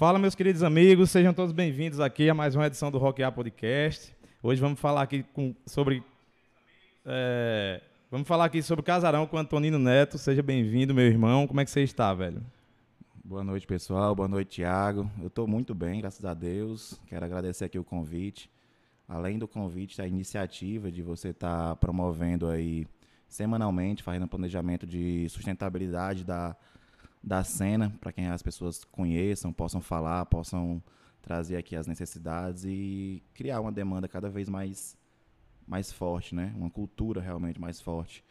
Fala, meus queridos amigos, sejam todos bem-vindos aqui a mais uma edição do Rock A Podcast. Hoje vamos falar aqui com, sobre. é, vamos falar aqui sobre Casarão com Antonino Neto. Seja bem-vindo, meu irmão. Como é que você está, velho? Boa noite, pessoal. Boa noite, Thiago. Eu estou muito bem, graças a Deus. Quero agradecer aqui o convite. Além do convite, a iniciativa de você estar promovendo aí semanalmente, fazendo planejamento de sustentabilidade da, da cena, para que as pessoas conheçam, possam falar, possam trazer aqui as necessidades e criar uma demanda cada vez mais, mais forte, né? Uma cultura realmente mais forte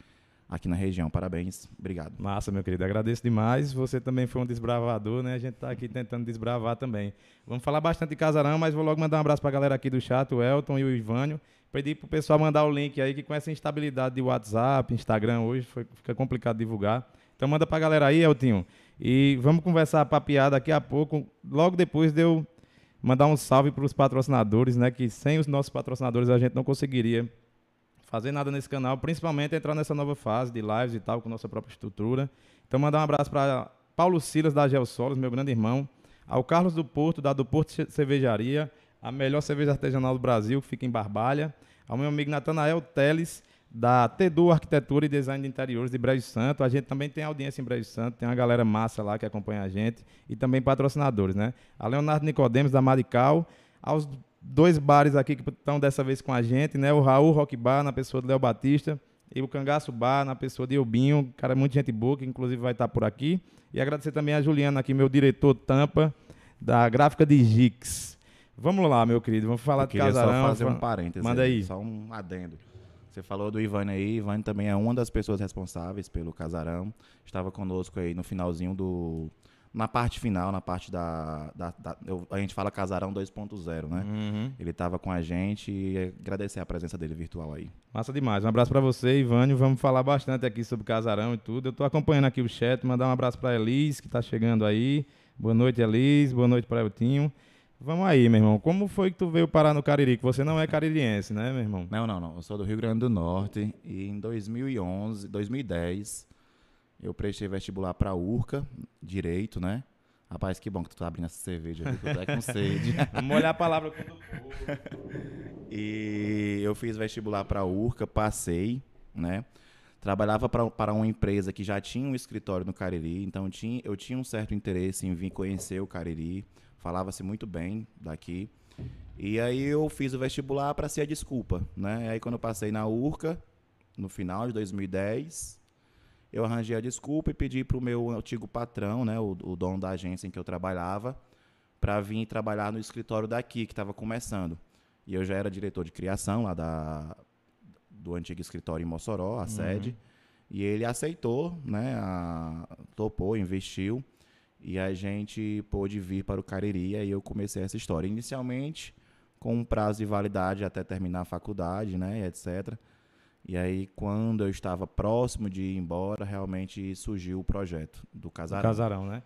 aqui na região. Parabéns, obrigado. Massa, meu querido. Agradeço demais. Você também foi um desbravador, né? A gente está aqui tentando desbravar também. Vamos falar bastante de Casarão, mas vou logo mandar um abraço para a galera aqui do chat, o Elton e o Ivânio. Pedir pro pessoal mandar o link aí, que com essa instabilidade de WhatsApp, Instagram hoje, foi, fica complicado divulgar. Então manda pra galera aí, Eltinho. E vamos conversar papiar daqui a pouco, logo depois de eu mandar um salve para os patrocinadores, né? Que sem os nossos patrocinadores a gente não conseguiria fazer nada nesse canal, principalmente entrar nessa nova fase de lives e tal, com nossa própria estrutura. Então mandar um abraço para Paulo Silas da Geosolos, meu grande irmão, ao Carlos do Porto, da do Porto Cervejaria, a melhor cerveja artesanal do Brasil, que fica em Barbalha, ao meu amigo Natanael Teles, da Tedu Arquitetura e Design de Interiores de Brejo Santo. A gente também tem audiência em Brejo Santo, tem uma galera massa lá que acompanha a gente e também patrocinadores, né? A Leonardo Nicodemos da Marical, aos dois bares aqui que estão dessa vez com a gente, né? O Raul Rock Bar na pessoa do Léo Batista e o Cangaço Bar na pessoa de Eubinho, cara muita gente boa que inclusive vai estar por aqui. E agradecer também a Juliana aqui, meu diretor Tampa da Gráfica de Gix. Vamos lá, meu querido, vamos falar Eu de Casarão. só fazer fa- um parêntese. Manda aí. Só um adendo. Você falou do Ivan aí. Ivan também é uma das pessoas responsáveis pelo casarão. Estava conosco aí no finalzinho do. Na parte final, na parte da. da- da- eu- a gente fala casarão 2.0, né? Uhum. Ele estava com a gente e agradecer a presença dele virtual aí. Massa demais. Um abraço pra você, Ivânio. Vamos falar bastante aqui sobre casarão e tudo. Eu tô acompanhando aqui o chat. Mandar um abraço pra Elis, que tá chegando aí. Boa noite, Elis. Boa noite pra Eltinho. Vamos aí, meu irmão. Como foi que tu veio parar no Cariri? Que você não é caririense, né, meu irmão? Não, não, não. Eu sou do Rio Grande do Norte e em 2011, 2010, eu prestei vestibular para URCA, direito, né? Rapaz, que bom que tu tá abrindo essa cerveja, viu? que eu tô até com sede. Vamos olhar a palavra quando E eu fiz vestibular para a URCA, passei, né? Trabalhava para uma empresa que já tinha um escritório no Cariri, então tinha, eu tinha um certo interesse em vir conhecer o Cariri, falava-se muito bem daqui. E aí eu fiz o vestibular para ser a desculpa, né? E aí quando eu passei na URCA, no final de 2010, eu arranjei a desculpa e pedi para o meu antigo patrão, né, o, o dono da agência em que eu trabalhava, para vir trabalhar no escritório daqui, que estava começando. E eu já era diretor de criação lá da, do antigo escritório em Mossoró, a sede. E ele aceitou, né, a- topou, investiu. E a gente pôde vir para o Cariri e aí eu comecei essa história. Inicialmente, com um prazo de validade até terminar a faculdade, né, etc. E aí, quando eu estava próximo de ir embora, realmente surgiu o projeto do casarão. Casarão, né?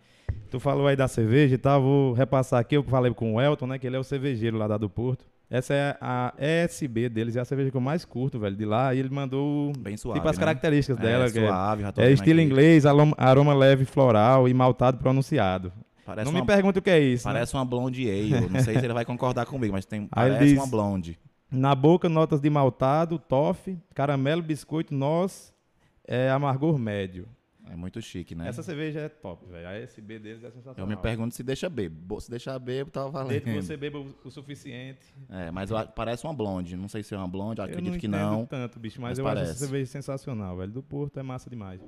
Tu falou aí da cerveja e tal. Vou repassar aqui. Eu falei com o Elton, né? Que ele é o cervejeiro lá da do Porto. Essa é a ESB deles, é a cerveja que eu mais curto, velho, de lá. E ele mandou Bem suave, tipo as né? características dela. é, que é- suave, tô É vendo estilo aqui. inglês, aroma, leve floral e maltado pronunciado. Parece não uma, me pergunte o que é isso. né? Parece uma blonde ale. Não sei se ele vai concordar comigo, mas tem, parece diz- uma blonde. Na boca, notas de maltado, toffee, caramelo, biscoito, noz, é, amargor médio. É muito chique, né? Essa cerveja é top, velho. A ESB deles é sensacional. Eu me pergunto se deixa bebo. Se deixar bebo, tava valendo. Desde que você beba o, suficiente. É, mas parece uma blonde. Não sei se é uma blonde, acredito não que não. tanto, bicho, mas, mas eu acho parece. essa cerveja sensacional, velho. Do Porto é massa demais.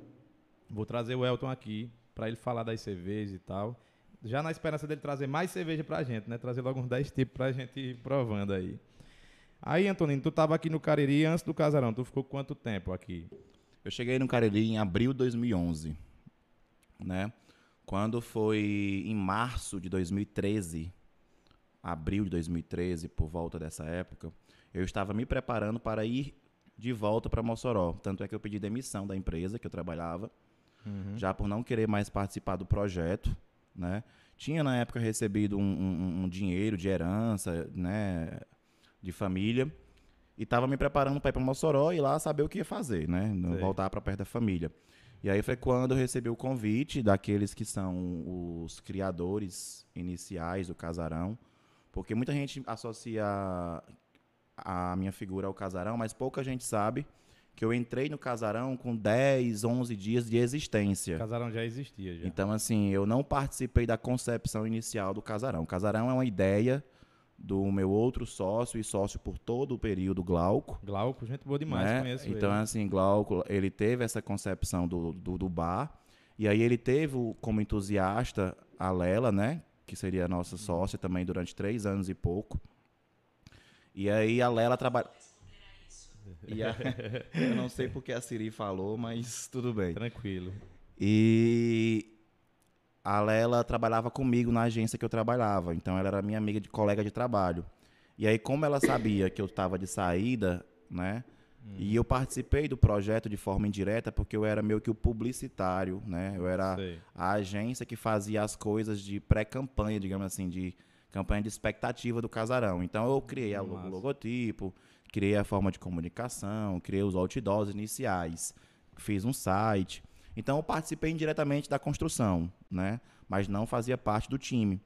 Vou trazer o Elton aqui pra ele falar das cervejas e tal. Já na esperança dele trazer mais cerveja pra gente, né? Trazer logo uns 10 tipos pra gente ir provando aí. Aí, Antonino, tu tava aqui no Cariri antes do casarão. Tu ficou quanto tempo aqui? Eu cheguei no Cariri em abril de 2011, né? Quando foi em março de 2013, abril de 2013, por volta dessa época, eu estava me preparando para ir de volta para Mossoró. Tanto é que eu pedi demissão da empresa que eu trabalhava, já por não querer mais participar do projeto, né? Tinha na época recebido um, um- um dinheiro de herança, né? De família. E estava me preparando para ir para Mossoró e lá saber o que ia fazer, né? Sei. Voltar para perto da família. E aí foi quando eu recebi o convite daqueles que são os criadores iniciais do Casarão, porque muita gente associa a minha figura ao Casarão, mas pouca gente sabe que eu entrei no Casarão com 10, 11 dias de existência. O Casarão já existia já. Então assim, eu não participei da concepção inicial do Casarão. O Casarão é uma ideia do meu outro sócio e sócio por todo o período Glauco. Glauco, gente boa demais, né? conheço Então, ele. assim, Glauco, ele teve essa concepção do, do, do, bar, e aí ele teve como entusiasta a Lela, né? Que seria a nossa sócia também durante três anos e pouco. E aí a Lela trabalha... A... eu não sei porque a Siri falou, mas tudo bem. Tranquilo. E a Lela trabalhava comigo na agência que eu trabalhava, então ela era minha amiga de colega de trabalho. E aí, como ela sabia que eu estava de saída, né? Hum. E eu participei do projeto de forma indireta porque eu era meio que o publicitário, né? Eu era Sei. a agência que fazia as coisas de pré-campanha, digamos assim, de campanha de expectativa do casarão. Então eu criei o logotipo, criei a forma de comunicação, criei os outdoors iniciais, fiz um site. Então eu participei indiretamente da construção, né? Mas não fazia parte do time.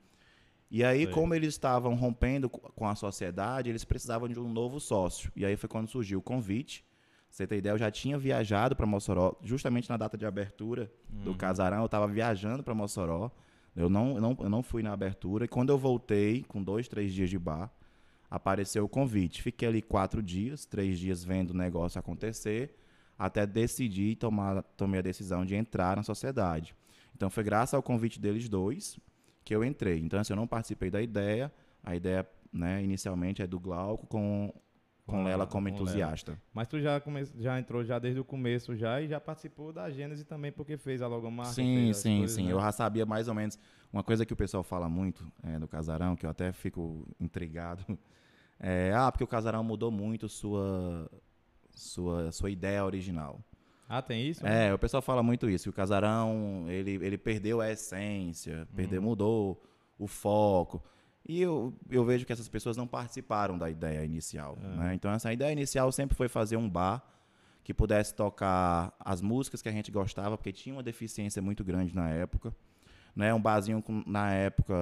E aí, como eles estavam rompendo com a sociedade, eles precisavam de um novo sócio. E aí foi quando surgiu o convite. Você tem ideia, eu já tinha viajado para Mossoró, justamente na data de abertura uhum. do casarão, eu estava viajando para Mossoró. Eu não, eu não, eu não fui na abertura. E quando eu voltei, com dois, três dias de bar, apareceu o convite. Fiquei ali quatro dias, três dias vendo o negócio acontecer até decidir tomar tomei a decisão de entrar na sociedade. Então foi graças ao convite deles dois que eu entrei. Então assim, eu não participei da ideia. A ideia, né, inicialmente é do Glauco com com ela como com entusiasta. Lela. Mas tu já, come, já entrou já desde o começo já e já participou da Gênese também porque fez a logomarca. Sim, sim, coisas, sim. Né? Eu já sabia mais ou menos uma coisa que o pessoal fala muito é, do casarão que eu até fico intrigado. É, ah, porque o casarão mudou muito sua sua, sua ideia original. Ah, tem isso? É, o pessoal fala muito isso. O casarão, ele, ele perdeu a essência, perdeu, uhum. mudou o foco. E eu, eu vejo que essas pessoas não participaram da ideia inicial. É. Né? Então, essa ideia inicial sempre foi fazer um bar que pudesse tocar as músicas que a gente gostava, porque tinha uma deficiência muito grande na época. Né? Um barzinho com, na época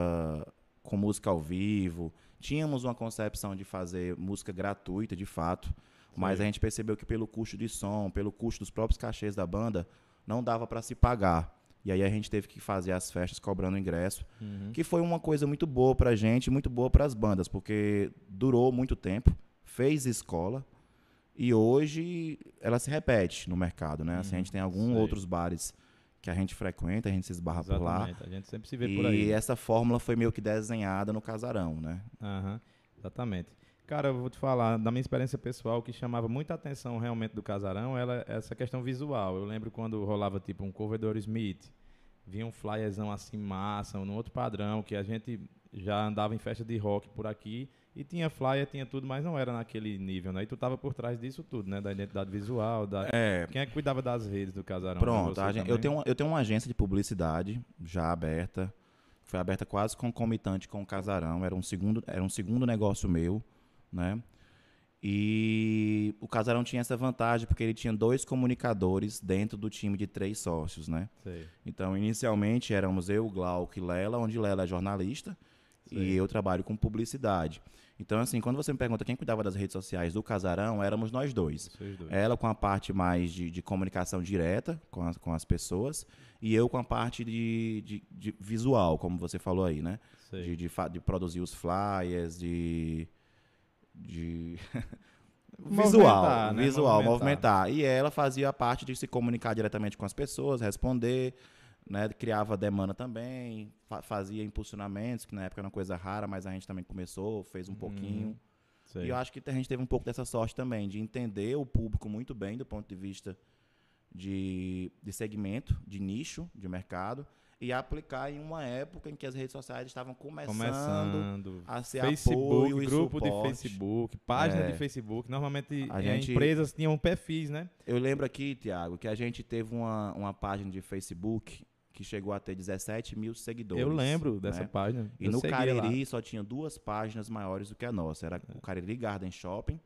com música ao vivo. Tínhamos uma concepção de fazer música gratuita, de fato. Mas a gente percebeu que pelo custo de som, pelo custo dos próprios cachês da banda, não dava para se pagar. E aí a gente teve que fazer as festas cobrando ingresso, uhum. que foi uma coisa muito boa pra gente, muito boa para as bandas, porque durou muito tempo, fez escola e hoje ela se repete no mercado, né? Uhum. Assim, a gente tem alguns outros bares que a gente frequenta, a gente se esbarra Exatamente, por lá. A gente sempre se vê e por aí. E essa fórmula foi meio que desenhada no casarão, né? Uhum. Exatamente. Cara, eu vou te falar, da minha experiência pessoal, que chamava muita atenção realmente do casarão, ela, essa questão visual. Eu lembro quando rolava tipo um cover do Smith, vinha um flyerzão assim massa, um outro padrão, que a gente já andava em festa de rock por aqui, e tinha flyer, tinha tudo, mas não era naquele nível, né? E tu tava por trás disso tudo, né? Da identidade visual, da... É... Quem é que cuidava das redes do casarão? Pronto, gente, eu, tenho uma, eu tenho uma agência de publicidade já aberta, foi aberta quase concomitante com o casarão, era um segundo, era um segundo negócio meu, né? E o Casarão tinha essa vantagem porque ele tinha dois comunicadores dentro do time de três sócios, né? Sei. Então, inicialmente éramos eu, Glauco e Lela, onde Lela é jornalista Sei. e eu trabalho com publicidade. Então, assim, quando você me pergunta quem cuidava das redes sociais do Casarão, éramos nós dois. dois. Ela com a parte mais de, de comunicação direta com as, com as pessoas e eu com a parte de, de, de visual, como você falou aí, né? De, de, de produzir os flyers, de de visual, né? visual, movimentar. movimentar. E ela fazia a parte de se comunicar diretamente com as pessoas, responder, né, criava demanda também, fa fazia impulsionamentos, que na época era uma coisa rara, mas a gente também começou, fez um hum, pouquinho. Sei. E eu acho que a gente teve um pouco dessa sorte também, de entender o público muito bem do ponto de vista de, de segmento, de nicho, de mercado, e aplicar em uma época em que as redes sociais estavam começando, começando a ser Facebook, apoio grupo de Facebook, página é. de Facebook. Normalmente a gente, empresas tinham perfis, né? Eu lembro aqui, Tiago, que a gente teve uma, uma página de Facebook que chegou a ter 17 mil seguidores. Eu lembro dessa né? página. E Eu no Cariri lá. só tinha duas páginas maiores do que a nossa. Era é. o Cariri Garden Shopping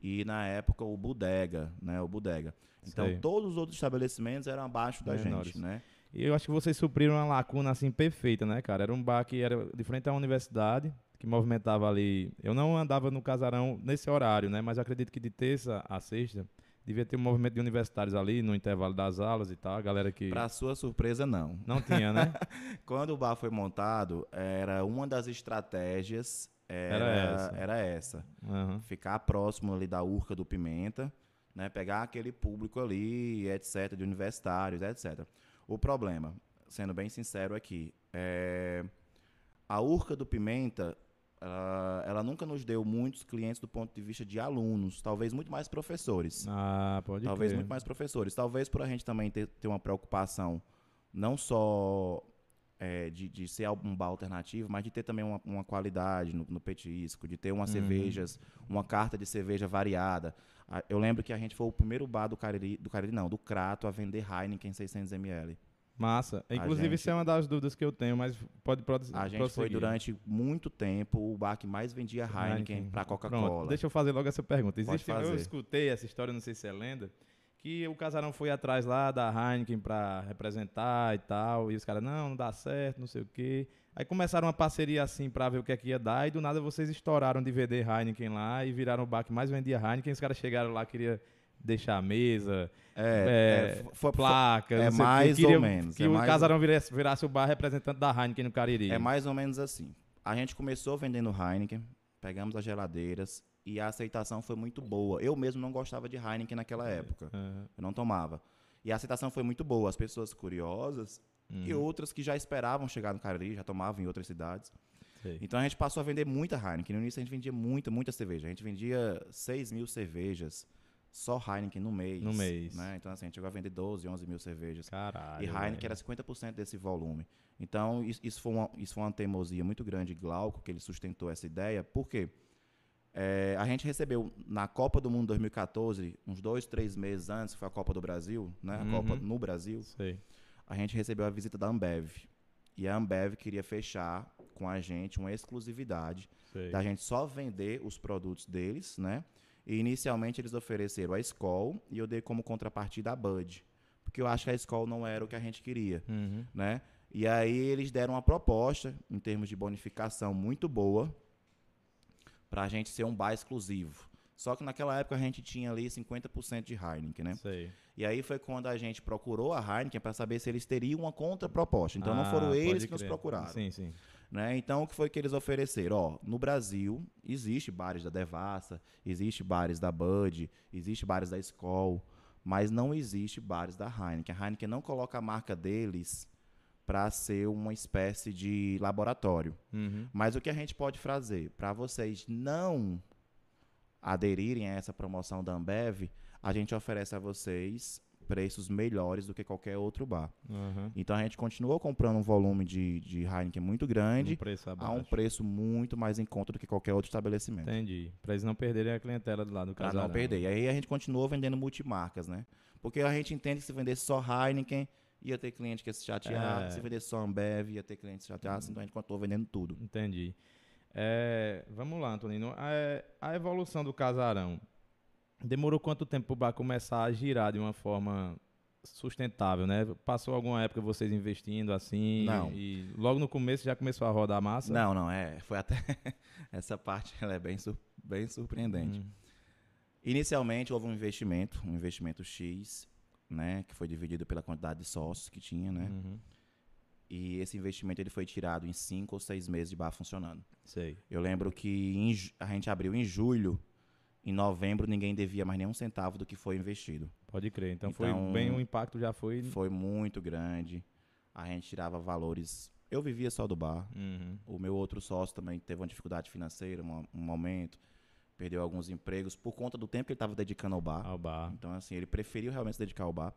e na época o Bodega, né? O Bodega. Então todos os outros estabelecimentos eram abaixo da Menores. gente, né? E eu acho que vocês supriram uma lacuna assim perfeita, né, cara? Era um bar que era de frente à universidade, que movimentava ali. Eu não andava no casarão nesse horário, né? Mas acredito que de terça a sexta devia ter um movimento de universitários ali no intervalo das aulas e tal. A galera que. Pra sua surpresa, não. Não tinha, né? Quando o bar foi montado, era uma das estratégias era, Era essa. era essa. Aham. Ficar próximo ali da Urca do Pimenta, né? Pegar aquele público ali, etc, de universitários, etc. O problema, sendo bem sincero aqui, é a Urca do Pimenta, ela, ela nunca nos deu muitos clientes do ponto de vista de alunos, talvez muito mais professores. Ah, pode Talvez crer. muito mais professores. Talvez por a gente também ter, ter uma preocupação não só é, de, de ser um bar alternativo, mas de ter também uma, uma qualidade no, no petisco, de ter umas Uhum. cervejas, uma carta de cerveja variada. Eu lembro que a gente foi o primeiro bar do Cariri, do Cariri não, do Crato a vender Heineken 600ml. Massa. Inclusive, gente- isso é uma das dúvidas que eu tenho, mas pode, pode A gente foi prosseguir. durante muito tempo o bar que mais vendia Heineken para Pronto, Coca-Cola. Deixa eu fazer logo essa pergunta. Existe, eu escutei essa história, não sei se é lenda, que o casarão foi atrás lá da Heineken pra representar e tal, e os caras, não, não dá certo, não sei o quê. Aí começaram uma parceria assim pra ver o que é que ia dar, e do nada vocês estouraram de vender Heineken lá e viraram o bar que mais vendia Heineken. Os caras chegaram lá, queria deixar a mesa, É, é, é, foi- placa, é quê. mais ou Queria menos, Que é o mais- casarão virasse, virasse o bar representante da Heineken no Cariri. É mais ou menos assim. A gente começou vendendo Heineken, pegamos as geladeiras e a aceitação foi muito boa. Eu mesmo não gostava de Heineken naquela época. Aham. Eu não tomava. E a aceitação foi muito boa. As pessoas curiosas e outras que já esperavam chegar no Cariri, já tomavam em outras cidades. Sei. Então a gente passou a vender muita Heineken. No início a gente vendia muita, muita cerveja. A gente vendia 6 mil cervejas só Heineken no mês. No mês. Né? Então assim, a gente chegou a vender 12, 11 mil cervejas. Caralho. E Heineken velho. era 50% desse volume. Então, isso, foi uma, isso foi uma teimosia muito grande de Glauco, que ele sustentou essa ideia. Por quê? É, a gente recebeu na Copa do Mundo 2014, uns dois, três meses antes, que foi a Copa do Brasil, né? A Uhum. Copa no Brasil, Sei. A gente recebeu a visita da Ambev. E a Ambev queria fechar com a gente uma exclusividade Sei. da gente só vender os produtos deles, né? E inicialmente eles ofereceram a Skol e eu dei como contrapartida a Bud. Porque eu acho que a Skol não era o que a gente queria, Uhum. né? E aí eles deram uma proposta, em termos de bonificação, muito boa, pra gente ser um bar exclusivo. Só que naquela época a gente tinha ali 50% de Heineken, né? Sei. E aí foi quando a gente procurou a Heineken para saber se eles teriam uma contraproposta. Então não Ah, foram eles que nos procuraram. Sim, sim. Né? Então, o que foi que eles ofereceram? Ó, no Brasil, existe bares da Devassa, existe bares da Bud, existe bares da Skol, mas não existe bares da Heineken. A Heineken não coloca a marca deles para ser uma espécie de laboratório. Uhum. Mas o que a gente pode fazer para vocês não aderirem a essa promoção da Ambev, a gente oferece a vocês preços melhores do que qualquer outro bar. Uhum. Então a gente continuou comprando um volume de, de Heineken muito grande Um a um preço muito mais em conta do que qualquer outro estabelecimento. Entendi. Pra eles não perderem a clientela do lado do casarão. não perder. E aí a gente continuou vendendo multimarcas, né? Porque a gente entende que se vendesse só Heineken, ia ter cliente que ia se chatear. É. Se vendesse só Ambev, ia ter cliente que se chateasse. Então a gente continuou vendendo tudo. Entendi. É, vamos lá, Antonino. A, a evolução do casarão demorou quanto tempo para o bar começar a girar de uma forma sustentável, né? Passou alguma época vocês investindo assim? Não. E logo no começo já começou a rodar a massa? Não, não, é. Foi até. Essa parte ela é bem, sur- bem surpreendente. Hum. Inicialmente houve um investimento, um investimento X, né? Que foi dividido pela quantidade de sócios que tinha, né? Uhum. E esse investimento ele foi tirado em cinco ou seis meses de bar funcionando. Sei. Eu lembro que em a gente abriu em julho, em novembro ninguém devia mais nenhum centavo do que foi investido. Pode crer. Então, foi Então, bem, o impacto já foi. Foi muito grande. A gente tirava valores. Eu vivia só do bar. Uhum. O meu outro sócio também teve uma dificuldade financeira, um, um momento, perdeu alguns empregos por conta do tempo que ele estava dedicando ao bar. Ao bar. Então, assim, ele preferiu realmente se dedicar ao bar.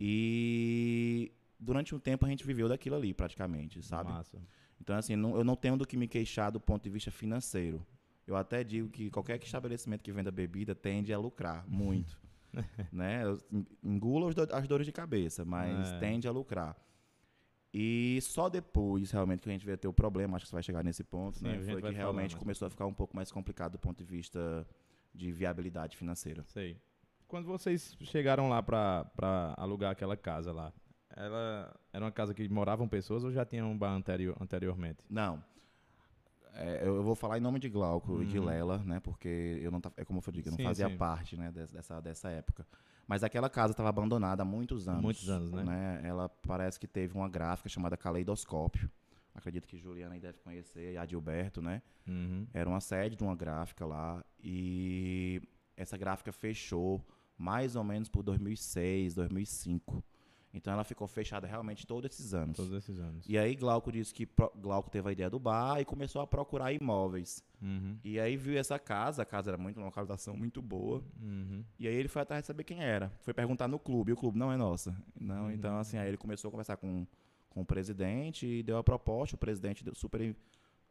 E durante um tempo a gente viveu daquilo ali, praticamente, sabe? Massa. Então, assim, não- eu não tenho do que me queixar do ponto de vista financeiro. Eu até digo que qualquer estabelecimento que venda bebida tende a lucrar muito. né? Eu Engula do- as dores de cabeça, mas É. tende a lucrar. E só depois, realmente, que a gente veio ter o problema, acho que você vai chegar nesse ponto, Sim, né? Foi que falar realmente mais começou a ficar um pouco mais complicado do ponto de vista de viabilidade financeira. Sei. Quando vocês chegaram lá pra alugar aquela casa lá, ela era uma casa que moravam pessoas ou já tinha um bar anterior, anteriormente? Não. É, eu vou falar em nome de Glauco e de Uhum. Lela, né? Porque eu não é como eu digo, eu não Sim, fazia sim. parte, né, des- dessa, dessa época. Mas aquela casa estava abandonada há muitos anos. Muitos anos, né? Ela parece que teve uma gráfica chamada Caleidoscópio. Acredito que Juliana aí deve conhecer, e Adilberto, né? Uhum. Era uma sede de uma gráfica lá e essa gráfica fechou mais ou menos por 2006, 2005. Então ela ficou fechada realmente todos esses anos. Todos esses anos. E aí Glauco disse que Glauco teve a ideia do bar e começou a procurar imóveis. Uhum. E aí viu essa casa, a casa era muito uma localização muito boa. Uhum. E aí ele foi atrás de saber quem era. Foi perguntar no clube, e o clube não é nossa. Não, Uhum. então assim, aí ele começou a conversar com, com o presidente e deu a proposta, o presidente deu- super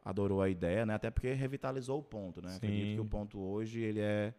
adorou a ideia, né? Até porque revitalizou o ponto, né? Acredito Sim. que o ponto hoje ele é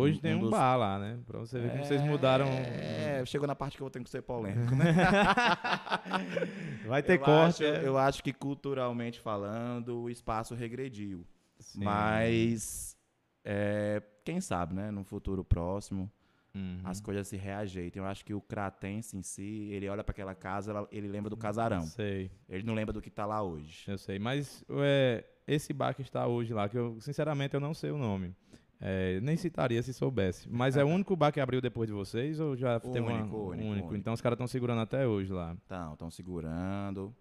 Hoje Um- tem um dos- bar lá, né? Pra você ver como vocês mudaram. É, chegou na parte que eu ter que ser polêmico, né? Vai ter eu corte. Acho, é. Eu acho que culturalmente falando, o espaço regrediu. Sim. Mas é, quem sabe, né? No futuro próximo, Uhum. as coisas se reajeitem. Eu acho que o cratense em si, ele olha para aquela casa, ele lembra do casarão. Sei, Ele não lembra do que tá lá hoje. eu sei. Mas é, esse bar que está hoje lá, que eu, sinceramente, eu não sei o nome. É, nem citaria se soubesse. Mas é o único bar que abriu depois de vocês ou já tem uma, Único, único, único. Então os caras estão segurando até hoje lá. Então, estão segurando.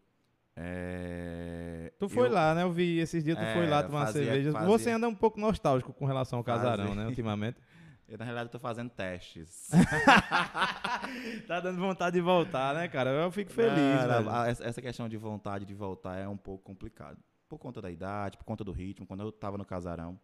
É, Tu foi eu- lá, né? Eu vi esses dias, tu É, foi lá tomar fazia- cerveja. fazia- Você anda um pouco nostálgico com relação ao casarão, Fazia. né? Ultimamente. Eu, na realidade, estou fazendo testes. tá dando vontade de voltar, né, cara? Eu fico feliz, velho. a- essa essa questão de vontade de voltar é um pouco complicado. Por conta da idade, por conta do ritmo. Quando eu tava no casarão,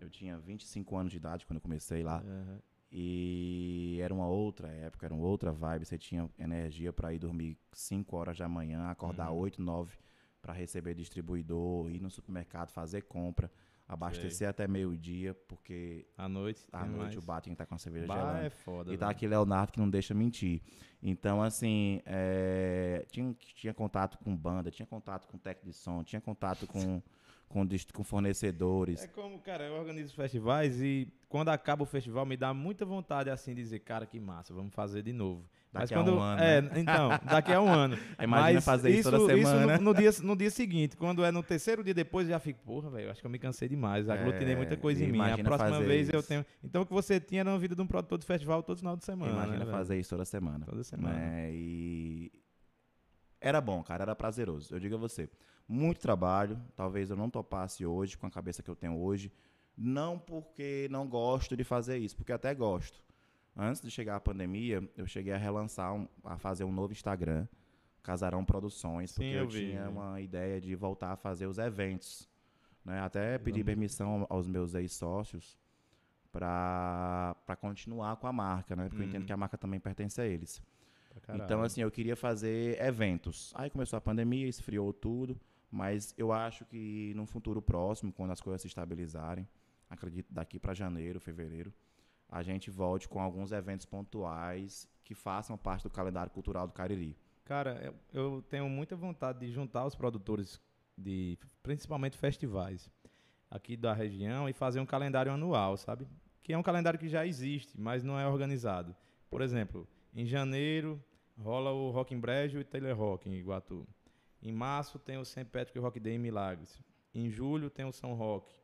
eu tinha 25 anos de idade quando eu comecei lá. Uhum. E era uma outra época, era uma outra vibe. Você tinha energia para ir dormir 5 horas da manhã, acordar Uhum. 8, 9 para receber distribuidor, ir no supermercado, fazer compra, abastecer até meio-dia, porque À noite. à noite mais. o bar que estar com a cerveja Bar gelando. é foda. E tá velho. aqui Leonardo que não deixa mentir. Então, assim, é, tinha, tinha contato com banda, tinha contato com técnico de som, tinha contato com, com, com fornecedores. É como, cara, eu organizo festivais e quando acaba o festival me dá muita vontade assim de dizer, cara, que massa, vamos fazer de novo. Daqui Mas a quando um ano, é, né? então, daqui a um ano. Imagina Mas fazer isso toda semana. no, no dia, no dia seguinte, quando é no terceiro dia depois, eu já fico, porra, velho, acho que eu me cansei demais, aglutinei É, muita coisa em mim. A próxima vez eu isso. tenho. Então o que você tinha era uma vida de um produtor de festival todo final de semana. Imagina né, velho? fazer isso toda semana. Toda semana. né? E era bom, cara, era prazeroso. Eu digo a você, muito trabalho. Talvez eu não topasse hoje com a cabeça que eu tenho hoje. Não porque não gosto de fazer isso, porque até gosto. Antes de chegar a pandemia, eu cheguei a relançar, um- a fazer um novo Instagram, Casarão Produções, Sim, porque eu, eu vi, tinha né? uma ideia de voltar a fazer os eventos. Né? Até pedi permissão aos meus ex-sócios para continuar com a marca, né? Porque eu entendo Uhum. que a marca também pertence a eles. Então, assim, eu queria fazer eventos. Aí começou a pandemia, esfriou tudo, mas eu acho que no futuro próximo, quando as coisas se estabilizarem, acredito daqui para janeiro, fevereiro, a gente volte com alguns eventos pontuais que façam parte do calendário cultural do Cariri. Cara, eu, eu tenho muita vontade de juntar os produtores de principalmente festivais aqui da região e fazer um calendário anual, sabe? Que é um calendário que já existe, mas não é organizado. Por exemplo, em janeiro rola o Rock em Brejo e Taylor Rock em Iguatu. Em março tem o St. Patrick Rock Day em Milagres. Em julho tem o São Roque.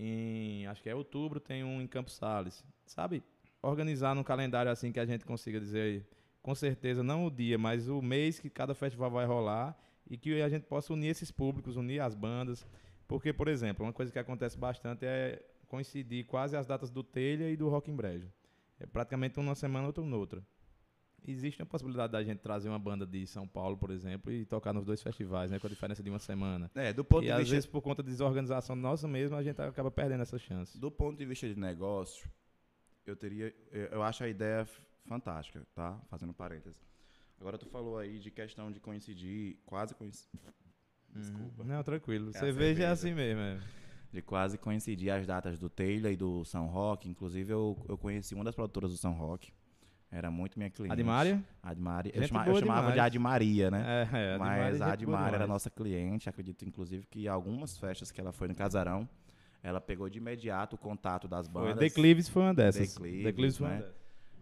Em acho que é outubro tem um em Campos Sales. Sabe? Organizar num calendário assim que a gente consiga dizer com certeza não o dia, mas o mês que cada festival vai rolar e que a gente possa unir esses públicos, unir as bandas. Porque, por exemplo, uma coisa que acontece bastante é coincidir quase as datas do Telha e do Rock em Brejo. É praticamente uma semana, outra noutra. Existe a possibilidade da gente trazer uma banda de São Paulo, por exemplo, e tocar nos dois festivais, né, com a diferença de uma semana. É, do ponto e de às vista vezes, por conta de desorganização nossa mesmo, a gente acaba perdendo essa chance. Do ponto de vista de negócio, eu teria. Eu acho a ideia fantástica, tá? Fazendo parênteses. Agora tu falou aí de questão de coincidir, quase coincidir. Desculpa. Não, tranquilo. É a Cerveja é assim mesmo. É. De quase coincidir as datas do Taylor e do São Roque. Inclusive, eu, eu conheci uma das produtoras do São Roque. Era muito minha cliente. A de Mária? Admari. Eu, chama- eu chamava de demais. Admaria, né? É, é, Mas a Admar era nossa cliente. Acredito, inclusive, que algumas festas que ela foi no Casarão, ela pegou de imediato o contato das Foi. bandas. Declives foi uma dessas. Declives, Declives foi uma né? dessas.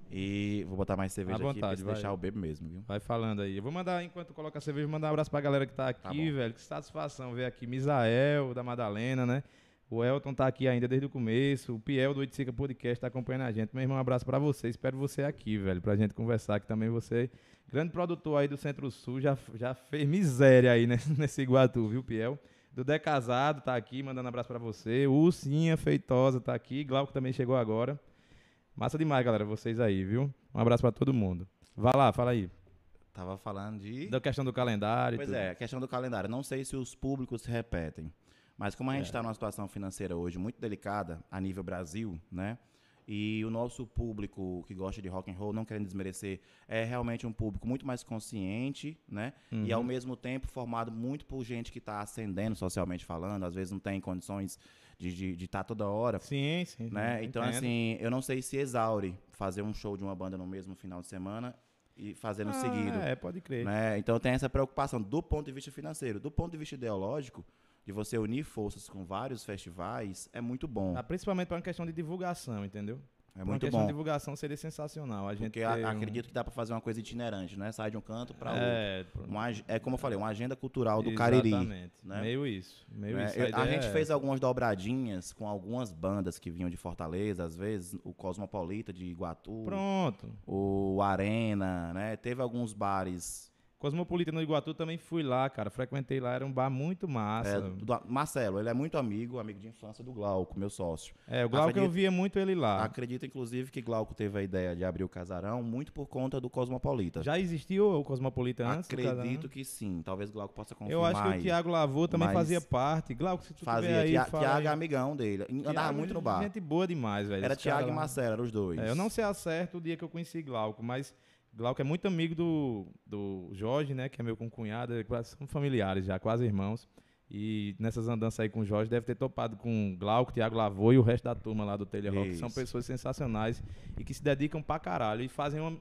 E vou botar mais cerveja À aqui pra vontade, se vai. deixar o bebo mesmo, viu? Vai falando aí. Eu vou mandar, enquanto coloca a cerveja, mandar um abraço pra galera que tá aqui, Tá velho. Que satisfação ver aqui. Misael, da Madalena, né? O Elton tá aqui ainda desde o começo. O Piel do Oiticica Podcast tá acompanhando a gente. Meu irmão, um abraço pra você. Espero você aqui, velho, pra gente conversar. Que também você, grande produtor aí do Centro-Sul, já, já fez miséria aí nesse, nesse Iguatu, viu, Piel? Dudé Casado tá aqui, mandando abraço pra você. O Ursinha Feitosa tá aqui. Glauco também chegou agora. Massa demais, galera, vocês aí, viu? Um abraço pra todo mundo. Vai lá, fala aí. Tava falando de. Da questão do calendário. Pois é, a questão do calendário. Não sei se os públicos se repetem. Mas como a É. gente está numa situação financeira hoje muito delicada a nível Brasil, né? E o nosso público que gosta de rock and roll, não querendo desmerecer, é realmente um público muito mais consciente, né? E Uhum. ao mesmo tempo formado muito por gente que está ascendendo socialmente falando, às vezes não tem condições de estar toda hora, Sim, sim. né? Então, entendo. assim, eu não sei se exaure fazer um show de uma banda no mesmo final de semana e fazer no Ah, seguido. É, pode crer. Né? Então tem essa preocupação do ponto de vista financeiro. Do ponto de vista ideológico, de você unir forças com vários festivais, é muito bom. Ah, principalmente para uma questão de divulgação, entendeu? É Pra uma muito questão bom. de divulgação seria sensacional. A gente Porque a- um- acredito que dá para fazer uma coisa itinerante, né? Sai de um canto para outro. é, pô, Uma é como eu falei, uma agenda cultural do Cariri. Exatamente. né? Meio isso. Meio né? isso. A ideia gente é fez algumas dobradinhas com algumas bandas que vinham de Fortaleza, às vezes o Cosmopolita de Iguatu, Pronto. o Arena, né? Teve alguns bares Cosmopolita no Iguatu também fui lá, cara. Frequentei lá, era um bar muito massa. É, do- Marcelo, ele é muito amigo, amigo de infância do Glauco, meu sócio. É, o Glauco eu Acredito- via muito ele lá. Acredito, inclusive, que Glauco teve a ideia de abrir o casarão muito por conta do Cosmopolita. Já existiu o Cosmopolita antes? do Acredito que sim. Talvez Glauco possa confirmar. Eu acho que o aí. Thiago Lavô também fazia parte. Glauco, se tu tiver Fazia. aí, Tia- fala Thiago aí. é amigão dele. Andava Thiago, muito no bar. Gente boa demais, velho. Era Thiago e. Marcelo, eram os dois. É, eu não sei a certo o dia que eu conheci Glauco, mas Glauco é muito amigo do, do Jorge, né? Que é meu concunhado, é são familiares já, quase irmãos. E nessas andanças aí com o Jorge, deve ter topado com Glauco, Thiago Lavô e o resto da turma lá do Telha Rock. que São pessoas sensacionais e que se dedicam pra caralho e fazem uma,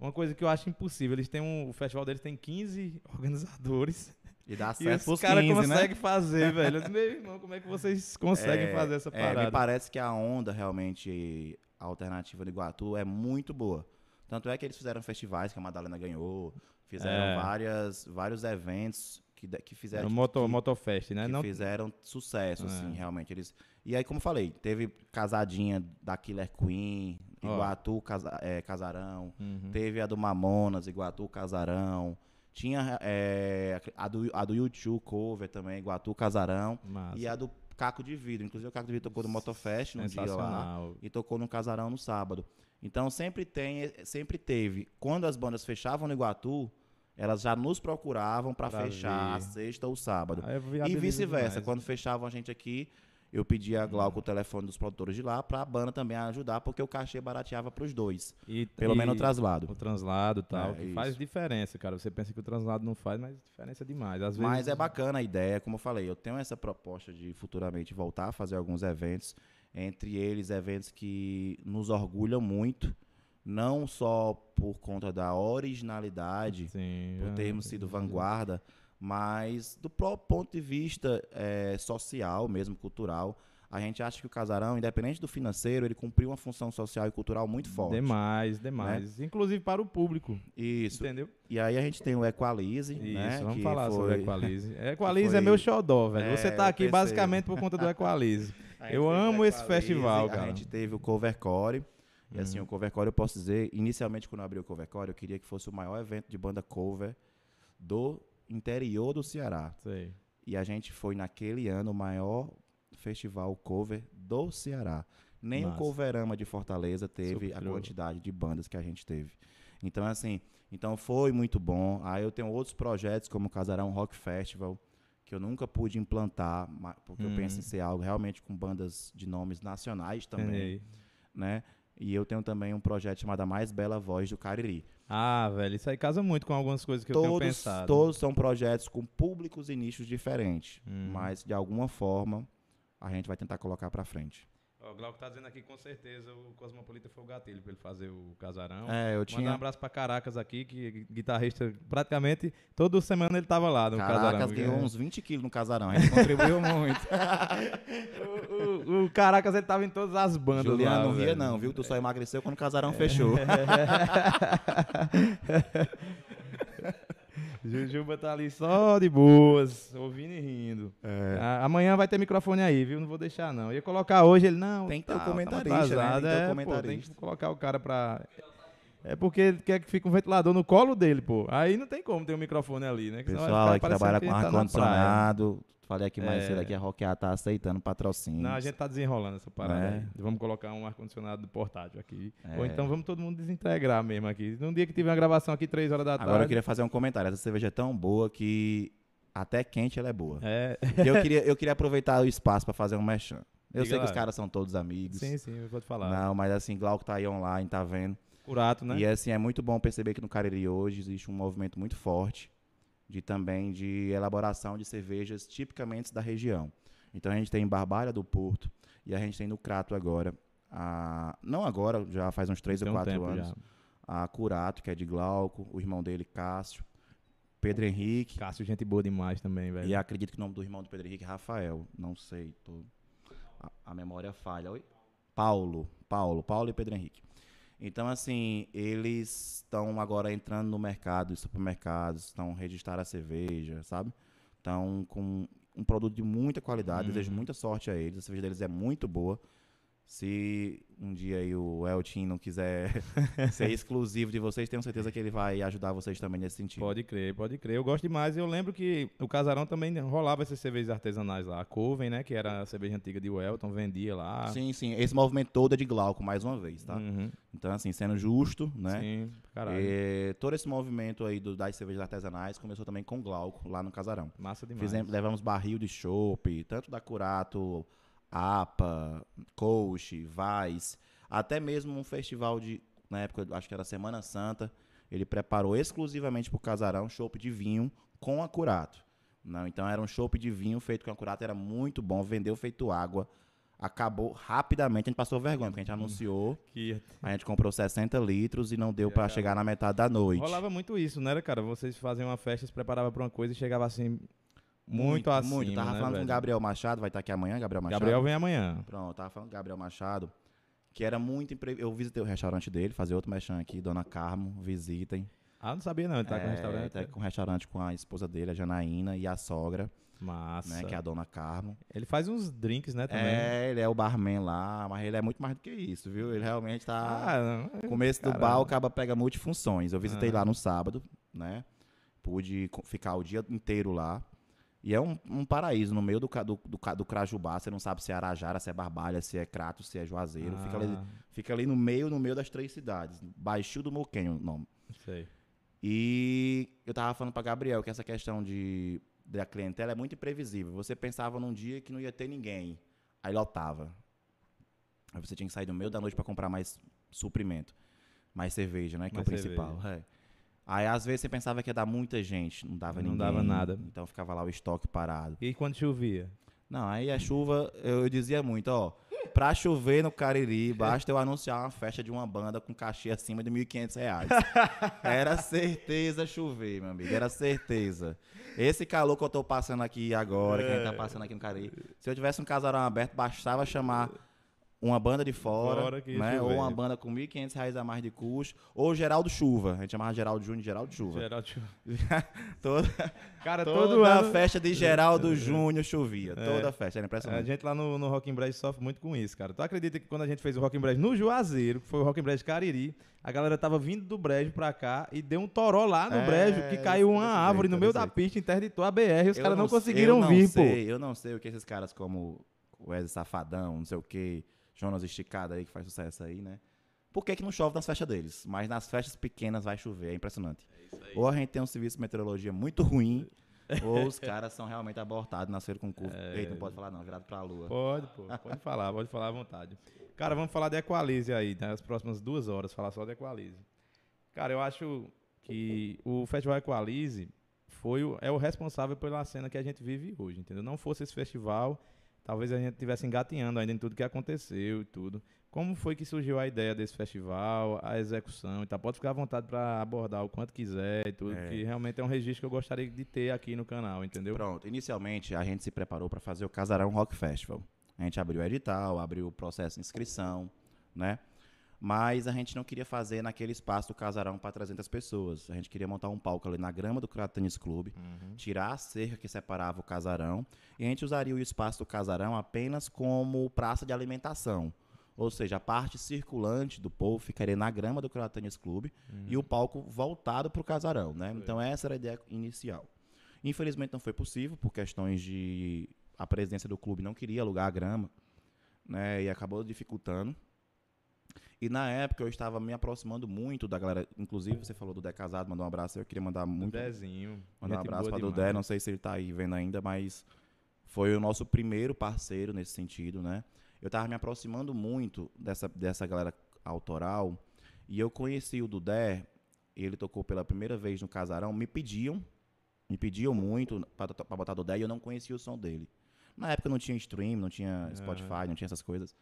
uma coisa que eu acho impossível. Eles têm um, o festival deles tem 15 organizadores E dá e certo os pros caras 15, né? conseguem fazer, velho. Disse, Meu irmão, como é que vocês conseguem É, fazer essa é, parada? me parece que a onda realmente alternativa do Iguatu é muito boa. Tanto é que eles fizeram festivais que a Madalena ganhou, fizeram É. várias, vários eventos que, que É fizeram o Moto, que- Motofest, né? que Não, fizeram sucesso, É. assim, realmente. Eles... E aí, como eu falei, teve casadinha da Killer Queen. Iguatu casa- é, Casarão, Uhum. teve a do Mamonas, Iguatu Casarão, tinha é, a, do, a do YouTube Cover também, Iguatu Casarão, Massa. e a do Caco de Vidro. Inclusive, o Caco de Vidro tocou no Motofest no dia lá e tocou no Casarão no sábado. Então sempre tem, sempre teve. Quando as bandas fechavam no Iguatu, elas já nos procuravam para fechar a ver. sexta ou sábado. Eu E vice-versa, quando fechavam a gente aqui, eu pedia a Glauco o telefone dos produtores de lá para a banda também ajudar, porque o cachê barateava para os dois. E- Pelo e menos o traslado. O translado e tal, É, que faz diferença, cara. Você pensa que o translado não faz, mas diferença demais. Às Mas vezes, é bacana a ideia, como eu falei, eu tenho essa proposta de futuramente voltar a fazer alguns eventos, entre eles eventos que nos orgulham muito, não só por conta da originalidade, Sim, por é, termos sido vanguarda, mas do próprio ponto de vista eh, social, mesmo cultural, a gente acha que o casarão, independente do financeiro, ele cumpriu uma função social e cultural muito forte. Né? Demais, demais. Inclusive para o público. Isso. Entendeu? E aí a gente tem o Equalize, Isso, né? vamos que falar sobre foi- o Equalize. Equalize foi- é meu xodó, velho. É, Você tá eu aqui pensei. basicamente por conta do Equalize. A Eu amo esse festival, A cara. gente teve o Covercore. E Uhum. assim, o Covercore eu posso dizer, inicialmente quando eu abri o Covercore, eu queria que fosse o maior evento de banda cover do interior do Ceará. Sei. E a gente foi naquele ano o maior festival cover do Ceará. Nem Massa. o Coverama de Fortaleza teve a Superou. quantidade de bandas que a gente teve. Então, assim, então foi muito bom. Aí eu tenho outros projetos, como o Casarão Rock Festival, que eu nunca pude implantar, porque eu Hum. penso em ser algo realmente com bandas de nomes nacionais também, Entendi. né? E eu tenho também um projeto chamado A Mais Bela Voz do Cariri. Ah, velho, isso aí casa muito com algumas coisas que eu tenho Todos, pensado. todos são projetos com públicos e nichos diferentes, Hum. mas de alguma forma a gente vai tentar colocar pra frente. O Glauco tá dizendo aqui com certeza o Cosmopolita foi o gatilho pra ele fazer o casarão. É, eu Mandar um tinha. abraço pra Caracas aqui, que guitarrista, praticamente toda semana ele tava lá no Caracas casarão. ganhou uns 20 quilos no casarão. Gente contribuiu muito. o, o- o Caracas ele tava em todas as bandas Juliano lá, não via, velho. não, viu? Tu só emagreceu quando o casarão fechou. Jujuba tá ali só de boas, ouvindo e rindo. É. Ah, amanhã vai ter microfone aí, viu? Não vou deixar, não. Ia colocar hoje, ele não. Tem que ter tá, o tá comentarista, atrasado, né? Tem que ter o é, pô, comentarista. tem que colocar o cara pra. É porque ele quer que fique um ventilador no colo dele, pô. Aí não tem como ter um microfone ali, né? Que senão vai Pessoal que trabalha com tá ar-condicionado. Falei aqui mais É. cedo aqui, a Rockear tá aceitando patrocínio. Não, a gente tá desenrolando essa parada É. Vamos colocar um ar-condicionado portátil aqui. É. Ou então vamos todo mundo desintegrar mesmo aqui. Num dia que tiver uma gravação aqui, 3 horas da tarde. Agora eu queria fazer um comentário. Essa cerveja é tão boa que até quente ela é boa. É. Eu queria, eu queria aproveitar o espaço pra fazer um merchan. Eu Diga sei que lá. os caras são todos amigos. Sim, sim, eu vou te falar. Não, mas assim, Glauco tá aí online, tá vendo? Curato, né? E assim, é muito bom perceber que no Cariri hoje existe um movimento muito forte de também de elaboração de cervejas tipicamente da região. Então a gente tem em Barbalha do Porto e a gente tem no Crato agora, a, não agora, já faz uns 3 Tem ou um 4 tempo anos, já. a Curato, que é de Glauco, o irmão dele, Cássio, Pedro Henrique, Cássio, gente boa demais também, velho. e acredito que o nome do irmão do Pedro Henrique é Rafael, não sei, tô, a, a memória falha. Oi? Paulo, Paulo, Paulo e Pedro Henrique. Então, assim, eles estão agora entrando no mercado, os supermercados, estão registrando a cerveja, sabe? Estão com um produto de muita qualidade, desejo muita sorte a eles, a cerveja deles é muito boa. Se um dia aí o Eltin não quiser ser exclusivo de vocês, tenho certeza que ele vai ajudar vocês também nesse sentido. Pode crer, pode crer. Eu gosto demais. Eu lembro que o Casarão também rolava essas cervejas artesanais lá. A Coven, né? Que era a cerveja antiga de Welton, vendia lá. Sim, sim. Esse movimento todo é de Glauco, mais uma vez, tá? Uhum. Então, assim, sendo justo, né? Sim, caralho. É, todo esse movimento aí do, das cervejas artesanais começou também com Glauco, lá no Casarão. Massa demais. Fizemos, levamos barril de chopp, tanto da Curato, APA, Coach, Vaz, até mesmo um festival de, na época, acho que era Semana Santa, ele preparou exclusivamente pro Casarão chopp de vinho com a Curato. Não, então era um chopp de vinho feito com a Curato, era muito bom, vendeu feito água, acabou rapidamente, a gente passou vergonha, porque a gente anunciou, Que a gente comprou 60 litros e não deu pra chegar na metade da noite. rolava muito isso, né, cara? Vocês faziam uma festa, se preparavam pra uma coisa e chegava assim, muito, acima, Muito. Tava né, falando com velho? o Gabriel Machado, vai estar aqui amanhã, Gabriel Machado. Gabriel vem amanhã. Pronto, tava falando com o Gabriel Machado, que era muito impre... Eu visitei o restaurante dele, fazer outro mechan aqui, Dona Carmo, visitem. Ah, não sabia não, ele tá com É, restaurante. Tá com um restaurante com a esposa dele, a Janaína, e a sogra, Massa. né, que é a Dona Carmo. Ele faz uns drinks, né, também. É, ele é o barman lá, mas ele é muito mais do que isso, viu? Ele realmente tá... Ah, não. Começo do caralho. bar, o caba pega multifunções. Eu visitei Ah. lá no sábado, né? Pude ficar o dia inteiro lá. E é um, um paraíso no meio do, do, do, do Crajubá. Você não sabe se é Arajara, se é Barbalha, se é Crato, se é Juazeiro. Fica, ali, Ah, fica ali no meio, no meio das três cidades. Baixio do Moquenho o nome. sei. E eu tava falando pra Gabriel que essa questão de da clientela é muito imprevisível. Você pensava num dia que não ia ter ninguém, aí lotava. Aí você tinha que sair no meio da noite pra comprar mais suprimento, mais cerveja, né, que Mais é o principal. é. Aí às vezes você pensava que ia dar muita gente, não dava Não ninguém. dava nada. Então ficava lá o estoque parado. E quando chovia? Não, aí a chuva, eu dizia muito, ó, pra chover no Cariri, basta eu anunciar uma festa de uma banda com cachê acima de 1.500 reais. Era certeza chover, meu amigo, era certeza. Esse calor que eu tô passando aqui agora, que a gente tá passando aqui no Cariri, se eu tivesse um casarão aberto, bastava chamar uma banda de fora, Fora né, ou uma banda com 1.500 reais a mais de custo, ou Geraldo Chuva, a gente chamava Geraldo Júnior de Geraldo Chuva. Geraldo Chu- Toda, Cara, toda todo a ano. festa de Geraldo Júnior chovia, toda a festa, era A impressionante. gente lá no, no Rock in Brejo sofre muito com isso, cara. Tu acredita que quando a gente fez o Rock in Brejo no Juazeiro, que foi o Rock in Brejo Cariri, a galera tava vindo do Brejo pra cá e deu um toró lá no É, Brejo, que caiu uma árvore no meio da pista, interditou a BR e os Eu caras não, sei- conseguiram eu não vir, sei, Eu não sei o que esses caras como o Wesley Safadão, não sei o que, Jonas Esticado aí, que faz sucesso aí, né? Por que, que não chove nas festas deles? Mas nas festas pequenas vai chover, é impressionante. Ou a gente tem um serviço de meteorologia muito ruim, ou os caras são realmente abortados, nasceram com curso. É. Eita, não pode falar não, virado pra lua. Pode, pô. Pode falar, pode falar à vontade. Cara, vamos falar de Equalize aí, nas próximas duas horas, falar só de Equalize. Cara, eu acho que o Festival Equalize foi o, é o responsável pela cena que a gente vive hoje, entendeu? Não fosse esse festival, talvez a gente estivesse engatinhando ainda em tudo que aconteceu e tudo. Como foi que surgiu a ideia desse festival, a execução e tal? Pode ficar à vontade para abordar o quanto quiser e tudo, É. que realmente é um registro que eu gostaria de ter aqui no canal, entendeu? Pronto, inicialmente a gente se preparou para fazer o Casarão Rock Festival. A gente abriu o edital, abriu o processo de inscrição, né? Mas a gente não queria fazer naquele espaço do Casarão para 300 pessoas. A gente queria montar um palco ali na grama do Crato Tênis Clube, tirar a cerca que separava o casarão, e a gente usaria o espaço do casarão apenas como praça de alimentação. Ou seja, a parte circulante do povo ficaria na grama do Crato Tênis Clube e o palco voltado para o casarão, né? Então essa era a ideia inicial. Infelizmente não foi possível por questões de a presidência do clube não queria alugar a grama, né? E acabou dificultando. E na época eu estava me aproximando muito da galera, inclusive você falou do Dé Casado, mandou um abraço, eu queria mandar muito Dezinho. Mandar um abraço para o. Dudé, não sei se ele tá aí vendo ainda, mas foi o nosso primeiro parceiro nesse sentido, né? Eu tava me aproximando muito dessa, dessa galera autoral e eu conheci o Dudé, ele tocou pela primeira vez no Casarão, me pediam, me pediam muito para botar Dudé e eu não conhecia o som dele. Na época não tinha stream, não tinha Spotify, não tinha essas coisas.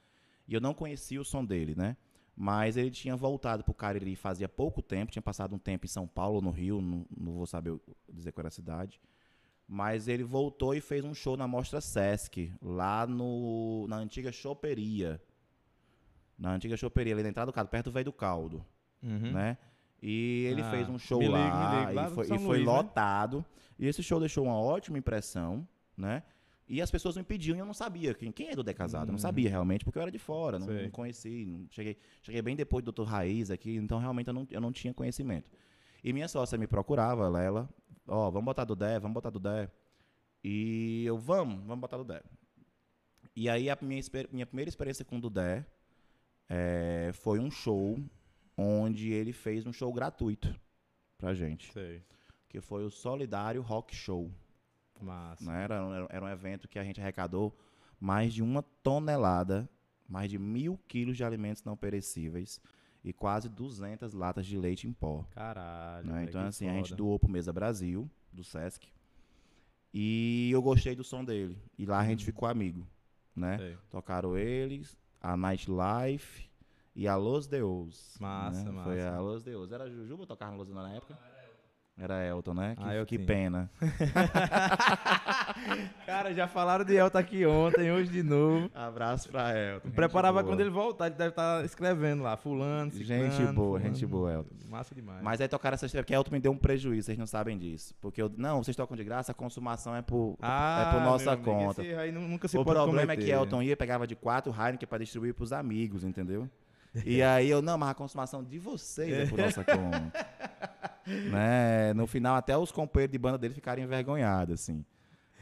E eu não conhecia o som dele, né? Mas ele tinha voltado pro Cariri fazia pouco tempo, tinha passado um tempo em São Paulo, no Rio, não, não vou saber o- dizer qual era a cidade. Mas ele voltou e fez um show na Mostra Sesc, lá no, na antiga choperia. Na antiga choperia, ali na entrada do carro, perto do Velho do Caldo, Uhum. né? E ele Ah, fez um show ligo, lá, ligo, lá e foi, e foi né? lotado. E esse show deixou uma ótima impressão, né? E as pessoas me pediam e eu não sabia quem, quem é do Decasado. Eu não sabia realmente, porque eu era de fora, não, Uhum. Não conheci. não- cheguei, cheguei bem depois do Dr. Raiz aqui, então realmente eu não, eu não tinha conhecimento. E minha sócia me procurava, Lela, ó, vamos botar do Dé, vamos botar do Dé. E eu, vamos, vamos botar do Dé. E aí a minha, minha primeira experiência com o Dudé eh, foi um show onde ele fez um show gratuito pra gente, Sei. que foi o Solidário Rock Show. Massa. né? Era, era- era um evento que a gente arrecadou mais de uma tonelada, mais de mil quilos de alimentos não perecíveis e quase 200 latas de leite em pó. Caralho. né? Então, assim, a gente foda. doou pro Mesa Brasil, do Sesc. E eu gostei do som dele. E lá a gente Uhum. ficou amigo, né? Sei. Tocaram eles, a Nightlife e a Los Deus. Massa, né? Foi massa. a Los Deus. Era a Jujuba tocar na Los Deus na época? Era Elton, né? Que, Ah, eu que tinha. pena. Cara, já falaram de Elton aqui ontem, hoje de novo. Abraço pra Elton. Preparava Gente quando ele voltar, ele deve estar escrevendo lá, fulano, Gente ciclano, boa, fulano. gente boa, Elton. Massa demais. Mas aí tocaram essa história, porque Elton me deu um prejuízo, vocês não sabem disso. Porque eu, não, vocês tocam de graça, a consumação é por, é por nossa Ah, meu amigo, conta. esse aí nu- nunca se o pode problema é cometer. que Elton ia, pegava de quatro Heineken pra distribuir pros amigos, entendeu? E aí eu, não, mas a consumação de vocês é por nossa conta. Né? No final, até os companheiros de banda dele ficaram envergonhados, assim.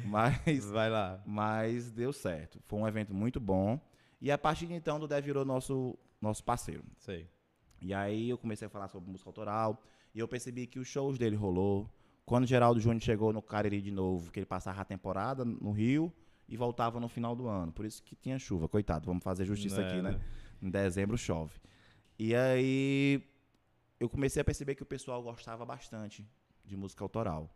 Mas, Vai lá. mas deu certo. Foi um evento muito bom. E a partir de então, o Dudé virou nosso, nosso parceiro. Sei. E aí eu comecei a falar sobre música autoral. E eu percebi que os shows dele rolou. Quando o Geraldo Júnior chegou no Cariri de novo, que ele passava a temporada no Rio e voltava no final do ano. Por isso que tinha chuva. Coitado, vamos fazer justiça É, aqui, né? né? Em dezembro chove. E aí eu comecei a perceber que o pessoal gostava bastante de música autoral.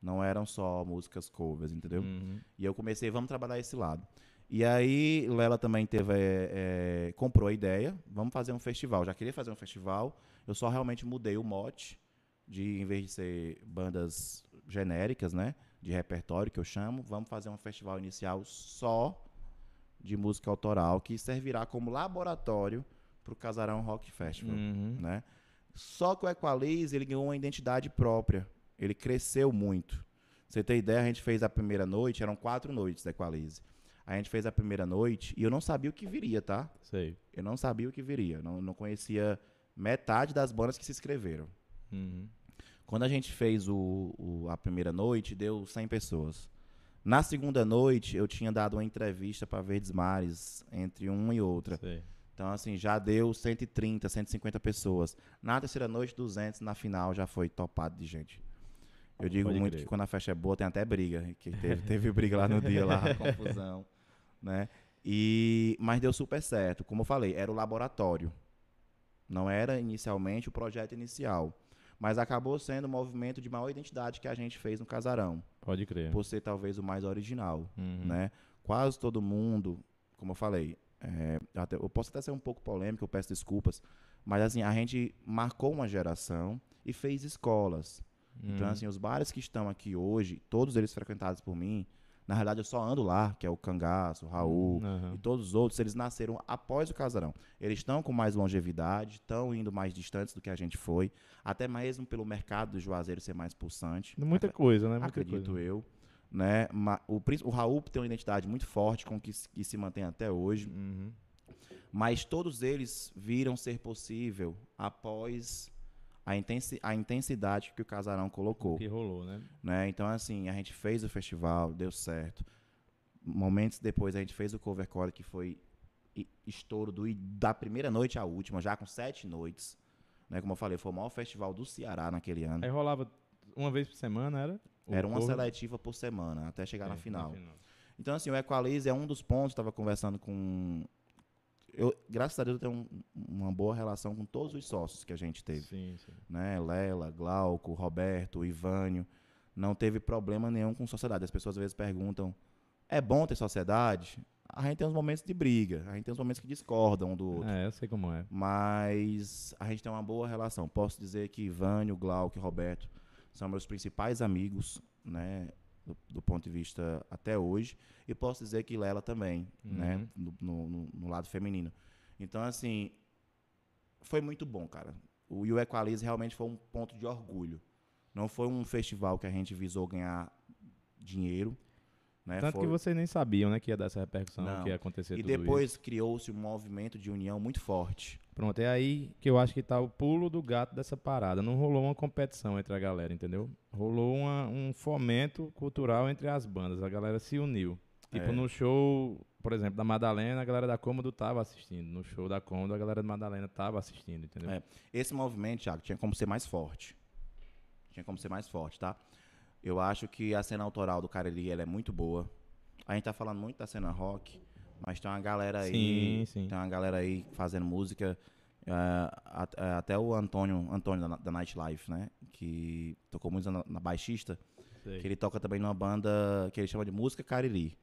Não eram só músicas covers, entendeu? Uhum. E eu comecei, vamos trabalhar esse lado. E aí, Lela também teve, é, é, comprou a ideia, vamos fazer um festival. Já queria fazer um festival, eu só realmente mudei o mote, de em vez de ser bandas genéricas, né, de repertório que eu chamo, vamos fazer um festival inicial só de música autoral, que servirá como laboratório para o Casarão Rock Festival Uhum. né? Só que o Equalize, ele ganhou uma identidade própria. Ele cresceu muito. Pra Você ter ideia, a gente fez a primeira noite, eram quatro noites da Equalize. A gente fez a primeira noite e eu não sabia o que viria, tá? Sei. Eu não sabia o que viria. Não, não conhecia metade das bandas que se inscreveram. Uhum. Quando a gente fez o, o- a primeira noite, deu 100 pessoas. Na segunda noite, eu tinha dado uma entrevista para Verdes Mares, entre uma e outra. Sei. Então, assim, já deu 130, 150 pessoas. Na terceira noite, 200. Na final, já foi topado de gente. Eu digo Pode muito crer. que quando a festa é boa, tem até briga. Que teve, teve briga lá no dia, lá, confusão. Né? E, mas deu super certo. Como eu falei, era o laboratório. Não era inicialmente o projeto inicial. Mas acabou sendo o movimento de maior identidade que a gente fez no Casarão. Pode crer. Por ser talvez o mais original Uhum. né? quase todo mundo, como eu falei, é, até, eu posso até ser um pouco polêmico, eu peço desculpas, mas assim, a gente marcou uma geração e fez escolas. Então, Hum. assim, os bares que estão aqui hoje, todos eles frequentados por mim, na realidade eu só ando lá, que é o Cangaço, o Raul, Aham. e todos os outros, eles nasceram após o casarão. Eles estão com mais longevidade, estão indo mais distantes do que a gente foi, até mesmo pelo mercado do Juazeiro ser mais pulsante. Muita coisa, né? Muita acredito coisa. eu. Né? O, o Raul tem uma identidade muito forte, com que, se- que se mantém até hoje. Uhum. Mas todos eles viram ser possível após a, intensi a intensidade que o casarão colocou. Que rolou, né? Né? Então, assim, a gente fez o festival, deu certo. Momentos depois, a gente fez o cover core, que foi estouro do, da primeira noite à última, já com sete noites. Né? Como eu falei, foi o maior festival do Ceará naquele ano. Aí rolava uma vez por semana, era? O Era uma seletiva por semana, até chegar na É, final. Então, assim, o Equalize é um dos pontos, estava conversando com... Eu, graças a Deus, eu tenho um- uma boa relação com todos os sócios que a gente teve. Sim, sim. né? Lela, Glauco, Roberto, Ivânio. Não teve problema nenhum com sociedade. As pessoas às vezes perguntam: é bom ter sociedade? A gente tem uns momentos de briga, a gente tem uns momentos que discordam um do outro. É, eu sei como é. Mas a gente tem uma boa relação. Posso dizer que Ivânio, Glauco e Roberto são meus principais amigos, né? Do, do ponto de vista até hoje. E posso dizer que Lela também, né? No, no- no- lado feminino. Então, assim, foi muito bom, cara. O You Equalize realmente foi um ponto de orgulho. Não foi um festival que a gente visou ganhar dinheiro. Né? Tanto Foi- que vocês nem sabiam, né, que ia dar essa repercussão, Não. que ia acontecer E depois criou-se um movimento de união muito forte. Pronto, é aí que eu acho que tá o pulo do gato dessa parada. Não rolou uma competição entre a galera, entendeu? Rolou uma- um fomento cultural entre as bandas. A galera se uniu. Tipo, É. no show, por exemplo, da Madalena, a galera da Cômodo tava assistindo. No show da Cômodo, a galera da Madalena tava assistindo, entendeu? É. Esse movimento, Thiago, tinha como ser mais forte. Tinha como ser mais forte, tá? Eu acho que a cena autoral do Cariri ela é muito boa. A gente tá falando muito da cena rock, mas tem uma galera aí. Sim, sim. Tem uma galera aí fazendo música. eh, até o Antônio, Antônio da, da Nightlife, né? Que tocou muito na, na baixista. Sei. Que ele toca também numa banda que ele chama de Música Cariri.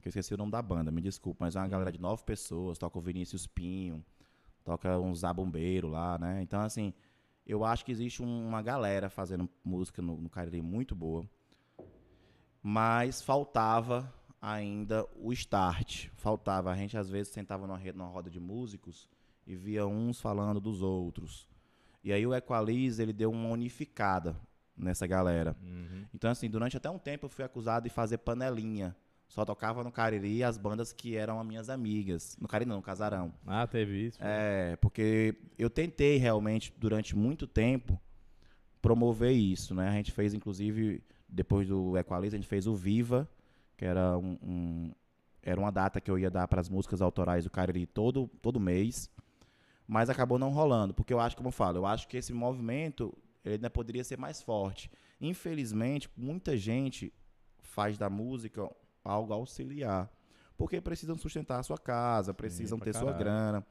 Que eu esqueci o nome da banda, me desculpa. Mas é uma galera de nove pessoas. Toca o Vinícius Pinho. Toca um Zabumbeiro lá, né? Então, assim, eu acho que existe um- uma galera fazendo música no, no Cariri muito boa. Mas faltava ainda o start. Faltava. A gente, às vezes, sentava numa, rede, numa roda de músicos e via uns falando dos outros. E aí o Equalize, ele deu uma unificada nessa galera. Uhum. Então, assim, durante até um tempo eu fui acusado de fazer panelinha. Só tocava no Cariri as bandas que eram as minhas amigas. No Cariri não, no Casarão. Ah, teve isso. É, porque eu tentei realmente, durante muito tempo, promover isso, né? A gente fez, inclusive, depois do Equalize, a gente fez o Viva, que era um, um- era uma data que eu ia dar para as músicas autorais do Cariri todo, todo mês, mas acabou não rolando, porque eu acho, como eu falo, eu acho que esse movimento ele ainda poderia ser mais forte. Infelizmente, muita gente faz da música algo auxiliar, porque precisam sustentar a sua casa, precisam pra ter sua caralho. grana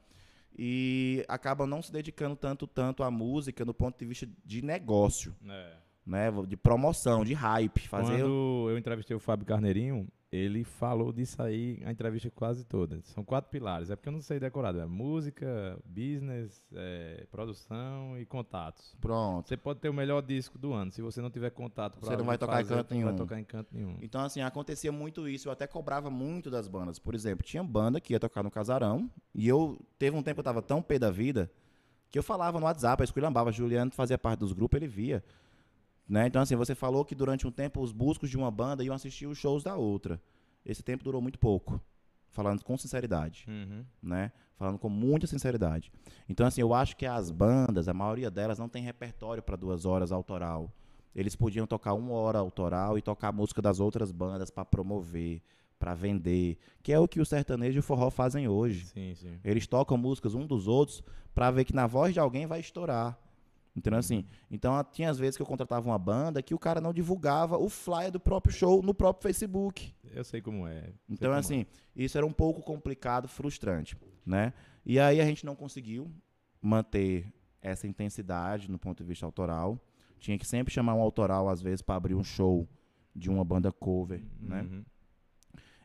e acabam não se dedicando tanto tanto à música no ponto de vista de negócio, É. né, de promoção, de hype, fazer Quando eu entrevistei o Fábio Carneirinho, ele falou disso aí a entrevista quase toda. São quatro pilares. É porque eu não sei decorado. É música, business, é, produção e contatos. pronto. Você pode ter o melhor disco do ano. Se você não tiver contato pra Você não vai tocar em fazer, canto não vai nenhum. tocar em canto nenhum. Então, assim, acontecia muito isso. Eu até cobrava muito das bandas. Por exemplo, tinha banda que ia tocar no casarão. E eu, teve um tempo que eu tava tão pé da vida que eu falava no WhatsApp, eu esculhambava. Juliano fazia parte dos grupos, ele via. Né? Então, assim, você falou que durante um tempo os buscos de uma banda iam assistir os shows da outra. Esse tempo durou muito pouco. Falando com sinceridade Uhum. né? Falando com muita sinceridade. Então, assim, eu acho que as bandas, a maioria delas não tem repertório para duas horas autoral. Eles podiam tocar uma hora autoral e tocar a música das outras bandas para promover, para vender, que é o que o sertanejo e o forró fazem hoje. Sim, sim. Eles tocam músicas um dos outros para ver que na voz de alguém vai estourar. Entendeu assim? Então tinha às vezes que eu contratava uma banda que o cara não divulgava o flyer do próprio show no próprio Facebook. Eu sei como é. Sei Então, como assim, isso era um pouco complicado, frustrante, né? E aí a gente não conseguiu manter essa intensidade no ponto de vista autoral. Tinha que sempre chamar um autoral, às vezes, para abrir um show de uma banda cover, é. né?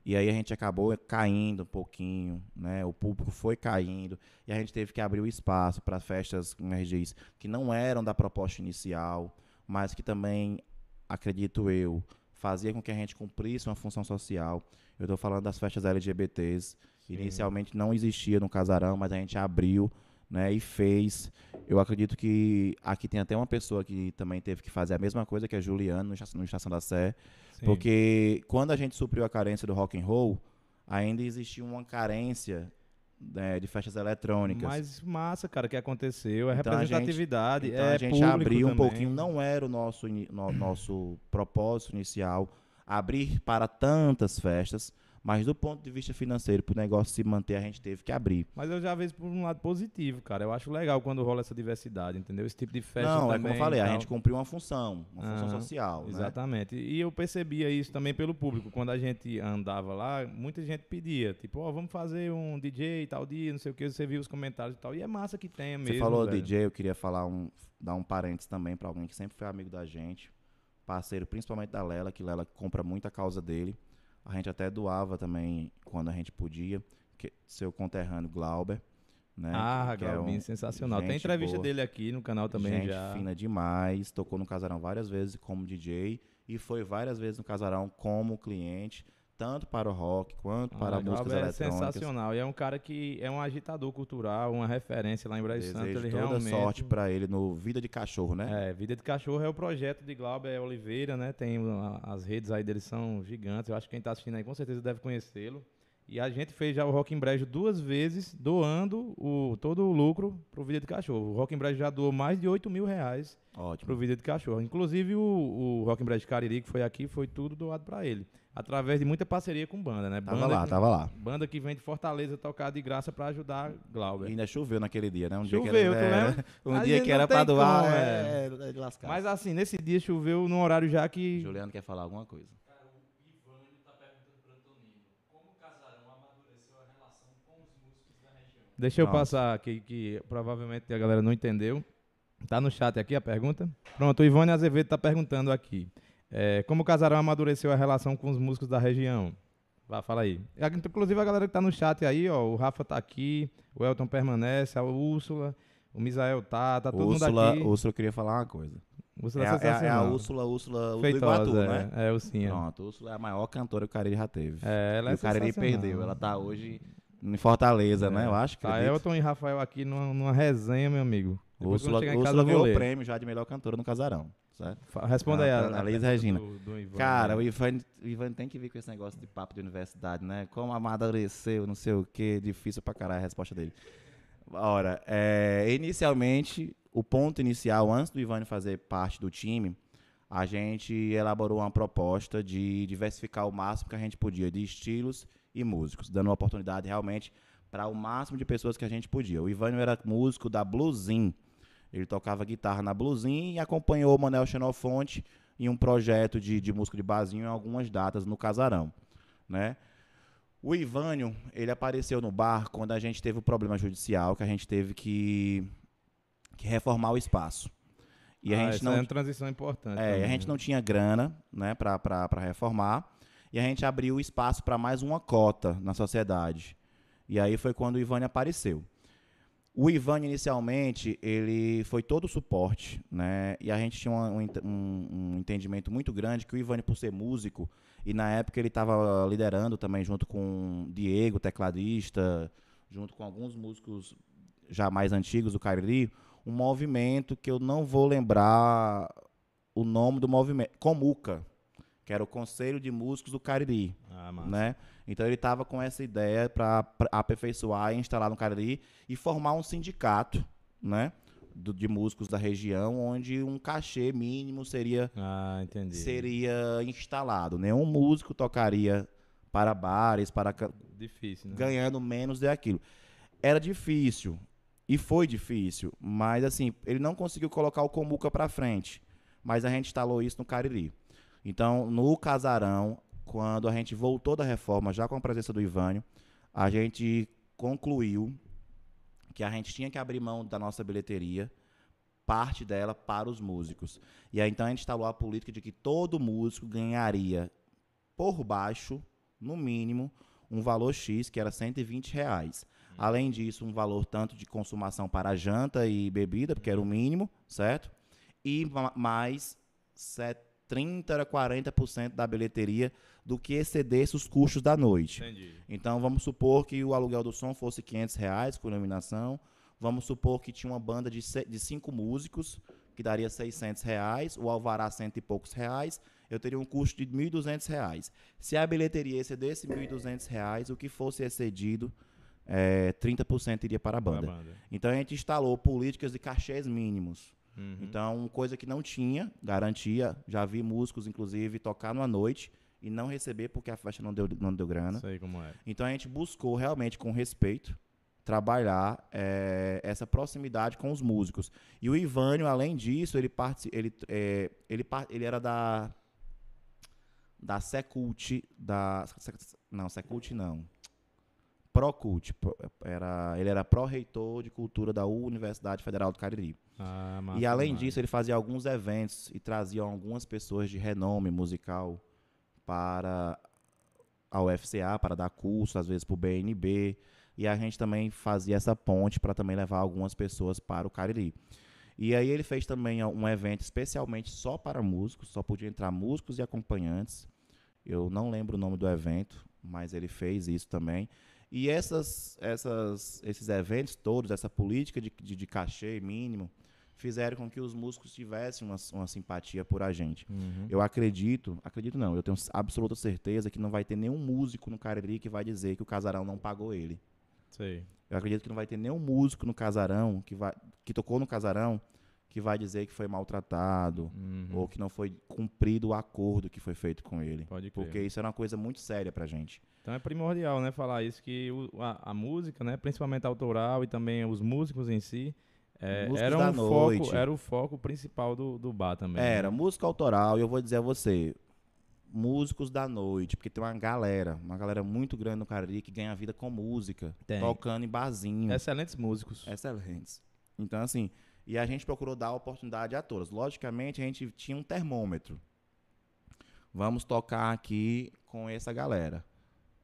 E aí a gente acabou caindo um pouquinho, né? O público foi caindo e a gente teve que abrir o espaço para festas com RGs que não eram da proposta inicial, mas que também, acredito eu, fazia com que a gente cumprisse uma função social. Eu estou falando das festas LGBTs. Sim. Inicialmente não existia no casarão, mas a gente abriu né, e fez. Eu acredito que aqui tem até uma pessoa que também teve que fazer a mesma coisa que a Juliana no, no Estação da Sé. Sim. Porque quando a gente supriu a carência do rock and roll, ainda existia uma carência né, de festas eletrônicas. Mas massa, cara, que aconteceu, é então representatividade, a gente, então é a gente abriu um pouquinho, não era o nosso, no, nosso propósito inicial abrir para tantas festas, mas do ponto de vista financeiro, para o negócio se manter, a gente teve que abrir. Mas eu já vejo por um lado positivo, cara. Eu acho legal quando rola essa diversidade, entendeu? Esse tipo de festa Não, também, é como eu falei, a gente cumpriu uma função, uma função social. Né? Exatamente. Né? E eu percebia isso também pelo público. Quando a gente andava lá, muita gente pedia, tipo, ó, oh, vamos fazer um DJ tal dia, não sei o que, você viu os comentários e tal. E é massa que tenha mesmo. Você falou velho. DJ, eu queria falar um, dar um parênteses também para alguém que sempre foi amigo da gente, parceiro principalmente da Lela, que Lela compra muito a causa dele. A gente até doava também quando a gente podia, que, seu conterrâneo Glauber. Né, ah, que, é um, sensacional. Tem entrevista boa, dele aqui no canal também gente já. fina demais, tocou no Casarão várias vezes como DJ e foi várias vezes no Casarão como cliente tanto para o rock quanto para ah, músicas é eletrônicas. É sensacional. E é um cara que é um agitador cultural, uma referência lá em Brasil Santo. Ele toda realmente... sorte para ele no Vida de Cachorro, né? É, Vida de Cachorro é o projeto de Glauber Oliveira, né? Tem as redes aí dele são gigantes. Eu acho que quem está assistindo aí com certeza deve conhecê-lo. E a gente fez já o Rock em Brejo duas vezes, doando o, todo o lucro pro Vida de Cachorro. O Rock em Brejo já doou mais de 8 mil reais Ótimo. pro Vida de Cachorro. Inclusive o, o Rock em Brejo Cariri, que foi aqui, foi tudo doado para ele. Através de muita parceria com banda, né? Tava banda lá, que, tava lá. Banda que vem de Fortaleza tocar de graça para ajudar Glauber. E ainda choveu naquele dia, né? Um choveu, dia que era, é, Um dia que era para doar, como, é, é, é de lascar. Mas assim, nesse dia choveu num horário já que... Juliano quer falar alguma coisa. Deixa eu Nossa. passar aqui, que provavelmente a galera não entendeu. Tá no chat aqui a pergunta. Pronto, o Ivone Azevedo está perguntando aqui. É, como o Casarão amadureceu a relação com os músicos da região? Vá, fala aí. Inclusive a galera que está no chat aí, ó, o Rafa está aqui, o Elton permanece, a Úrsula, o Misael tá, tá todo Úrsula, mundo aqui. Úrsula, eu queria falar uma coisa. Úrsula é, é, é, a Úrsula, Úrsula Feitosa, do é, né? É, o sim. Pronto, Úrsula é a maior cantora que o Cariri já teve. É, ela e é o Cariri perdeu, ela tá hoje em Fortaleza, né? Eu acho que. Tá Elton e Rafael aqui numa, numa resenha, meu amigo. Depois Úrsula, Úrsula ganhou o prêmio já de melhor cantora no Casarão. Certo? Responda aí, a, a, Liz Regina. Do, do Ivan, Cara, né? o Ivan, o Ivan tem que vir com esse negócio de papo de universidade, né? Como amadureceu, não sei o que, difícil pra caralho a resposta dele. Ora, é, inicialmente, o ponto inicial, antes do Ivan fazer parte do time, a gente elaborou uma proposta de diversificar o máximo que a gente podia de estilos e músicos, dando uma oportunidade realmente para o máximo de pessoas que a gente podia. O Ivânio era músico da Bluesin. Ele tocava guitarra na Bluesin e acompanhou o Manel Xenofonte em um projeto de, de música de barzinho em algumas datas no Casarão, né? O Ivânio, ele apareceu no bar quando a gente teve o um problema judicial, que a gente teve que, que reformar o espaço. E ah, a gente não, é uma transição importante. É, também. a gente não tinha grana, né, para reformar e a gente abriu espaço para mais uma cota na sociedade. E aí foi quando o Ivani apareceu. O Ivan, inicialmente, ele foi todo o suporte, né? E a gente tinha um, um, um entendimento muito grande que o Ivan, por ser músico, e na época ele estava liderando também, junto com Diego, tecladista, junto com alguns músicos já mais antigos do Cariri, um movimento que eu não vou lembrar o nome do movimento. Comuca, que era o Conselho de Músicos do Cariri. Ah, né? Então ele estava com essa ideia para aperfeiçoar e instalar no Cariri e formar um sindicato, né? Do, de músicos da região, onde um cachê mínimo seria, ah, seria instalado. Nenhum músico tocaria para bares, para difícil, né? ganhando menos de aquilo. Era difícil e foi difícil, mas assim ele não conseguiu colocar o Comuca para frente. Mas a gente instalou isso no Cariri. Então, no casarão, quando a gente voltou da reforma, já com a presença do Ivânio, a gente concluiu que a gente tinha que abrir mão da nossa bilheteria, parte dela para os músicos. E aí então a gente instalou a política de que todo músico ganharia por baixo no mínimo, um valor X, que era 120 reais. Além disso, um valor tanto de consumação para janta e bebida, porque era o mínimo, certo? E ma- mais set- 30 a 40% da bilheteria do que excedesse os custos da noite. Entendi. Então, vamos supor que o aluguel do som fosse 500 reais com iluminação. Vamos supor que tinha uma banda de, de cinco músicos, que daria 600 reais. O alvará, cento e poucos reais. Eu teria um custo de 1.200 reais. Se a bilheteria excedesse 1.200 reais, o que fosse excedido, é, 30% iria para a banda. banda. Então, a gente instalou políticas de cachês mínimos. Uhum. Então, coisa que não tinha, garantia. Já vi músicos, inclusive, tocar numa noite e não receber porque a festa não deu, não deu grana. Sei como é. Então a gente buscou realmente com respeito trabalhar eh, essa proximidade com os músicos. E o Ivânio, além disso, ele ele, eh, ele, ele era da da Secult, da não, Secult não. Procult, pro- era, ele era pró-reitor de cultura da Universidade Federal do Cariri. Ah, massa E além demais. disso, ele fazia alguns eventos e trazia algumas pessoas de renome musical para a UFCA, para dar curso, às vezes para o BNB. E a gente também fazia essa ponte para também levar algumas pessoas para o Cariri. E aí ele fez também um evento especialmente só para músicos, só podia entrar músicos e acompanhantes. Eu não lembro o nome do evento, mas ele fez isso também. E essas, essas, esses eventos todos, essa política de, de, de cachê mínimo, fizeram com que os músicos tivessem uma, uma simpatia por a gente. Uhum. Eu acredito, acredito não, eu tenho absoluta certeza que não vai ter nenhum músico no Cariri que vai dizer que o casarão não pagou ele. Sei. Eu acredito que não vai ter nenhum músico no casarão que, vai, que tocou no casarão que vai dizer que foi maltratado Uhum. ou que não foi cumprido o acordo que foi feito com ele. Pode crer. Porque isso era uma coisa muito séria pra gente. Então é primordial, né, falar isso, que o- a, a música, né, principalmente autoral e também os músicos em si, é, era, da um noite. foco, era o foco principal do, do bar também. Era né? música autoral, e eu vou dizer a você, músicos da noite, porque tem uma galera, uma galera muito grande no Cariri que ganha vida com música, Tem. tocando em barzinho. Excelentes músicos. Excelentes. Então, assim, e a gente procurou dar oportunidade a todas. Logicamente, a gente tinha um termômetro. Vamos tocar aqui com essa galera.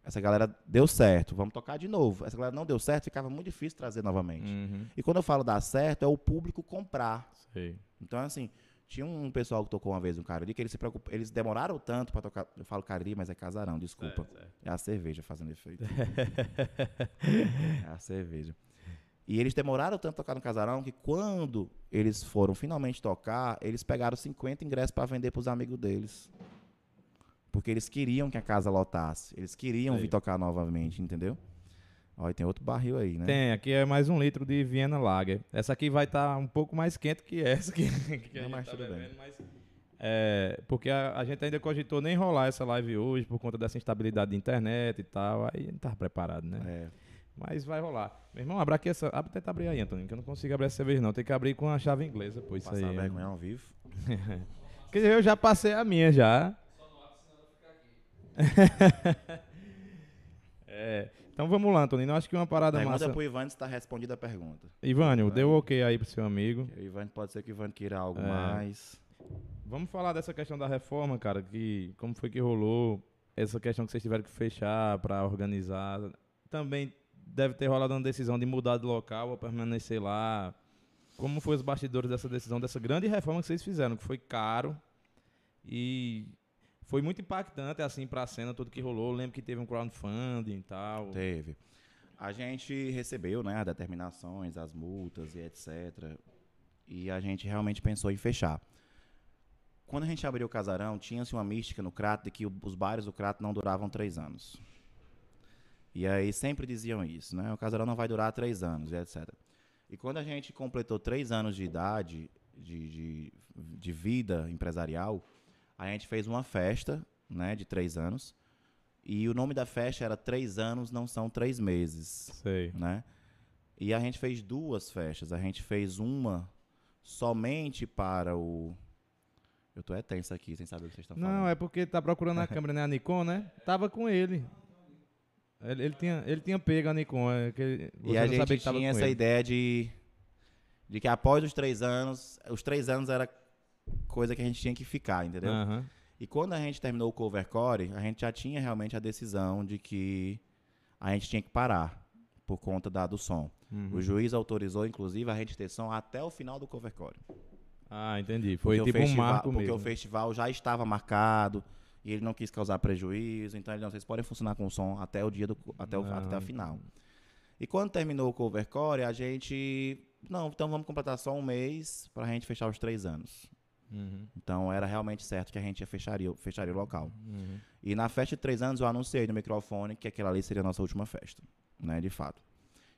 Essa galera deu certo, vamos tocar de novo. Essa galera não deu certo, ficava muito difícil trazer novamente. Uhum. E quando eu falo dar certo, é o público comprar. Sei. Então, assim, tinha um pessoal que tocou uma vez no Cariri que eles se preocup... eles demoraram tanto pra tocar. Eu falo Cariri, mas é casarão, desculpa. Certo, certo. É a cerveja fazendo efeito. é a cerveja. E eles demoraram tanto tocar no casarão que quando eles foram finalmente tocar, eles pegaram 50 ingressos para vender para os amigos deles. Porque eles queriam que a casa lotasse. Eles queriam Sei. vir tocar novamente, entendeu? Olha, tem outro barril aí, né? Tem, aqui é mais um litro de Viena Lager. Essa aqui vai estar um pouco mais quente que essa que, que a gente tá tudo bem. bebendo, mas... É, porque a, a gente ainda cogitou nem rolar essa live hoje por conta dessa instabilidade de internet e tal. Aí não tava preparado, né? É. Mas vai rolar. Meu irmão, abre aqui essa. Abre, tenta abrir aí, Antônio, que eu não consigo abrir essa cerveja, não. Tem que abrir com a chave inglesa, pô. Isso aí. Passar vergonha ao vivo. Quer dizer, eu já passei a minha já. é, então vamos lá, Antônio. Eu acho que uma parada Pergunta massa. pro Ivan se está respondida a pergunta. Ivânio, deu ok aí pro seu amigo. O Ivan pode ser que o Ivan queira algo É. mais. Vamos falar dessa questão da reforma, cara, que como foi que rolou, essa questão que vocês tiveram que fechar para organizar. Também deve ter rolado uma decisão de mudar de local ou permanecer lá. Como foi os bastidores dessa decisão, dessa grande reforma que vocês fizeram, que foi caro e foi muito impactante assim para a cena tudo que rolou. Eu lembro que teve um crowdfunding e tal. Teve. A gente recebeu, né, as determinações, as multas e etc. E a gente realmente pensou em fechar. Quando a gente abriu o casarão, tinha-se uma mística no Crato de que os bares do Crato não duravam três anos. E aí sempre diziam isso, né? O casarão não vai durar três anos, e etc. E quando a gente completou três anos de idade, de, de, de vida empresarial, a gente fez uma festa, né, de três anos. E o nome da festa era Três Anos Não São Três Meses, Sei. né? E a gente fez duas festas. A gente fez uma somente para o... Eu tô é tenso aqui, sem saber o que vocês estão falando. Não, é porque tá procurando a câmera, né? A Nikon, né? Tava com ele. Ele, ele tinha, ele tinha pego a Nikon. É que E a gente tinha essa ele. ideia de, de que após os três anos, os três anos era coisa que a gente tinha que ficar, entendeu? Aham. E quando a gente terminou o covercore, a gente já tinha realmente a decisão de que a gente tinha que parar por conta da, do som. Uhum. O juiz autorizou, inclusive, a gente ter som até o final do covercore. Ah, entendi. Foi Porque tipo o um festival, marco Porque mesmo. o festival já estava marcado e ele não quis causar prejuízo, então ele não, vocês podem funcionar com o som até o dia do até o Ah, até a final. E quando terminou o covercore, a gente não, então vamos completar só um mês para a gente fechar os três anos. Uhum, Então era realmente certo que a gente ia fecharia, fecharia o local. uhum. E na festa de três anos eu anunciei no microfone que aquela ali seria a nossa última festa, né, de fato.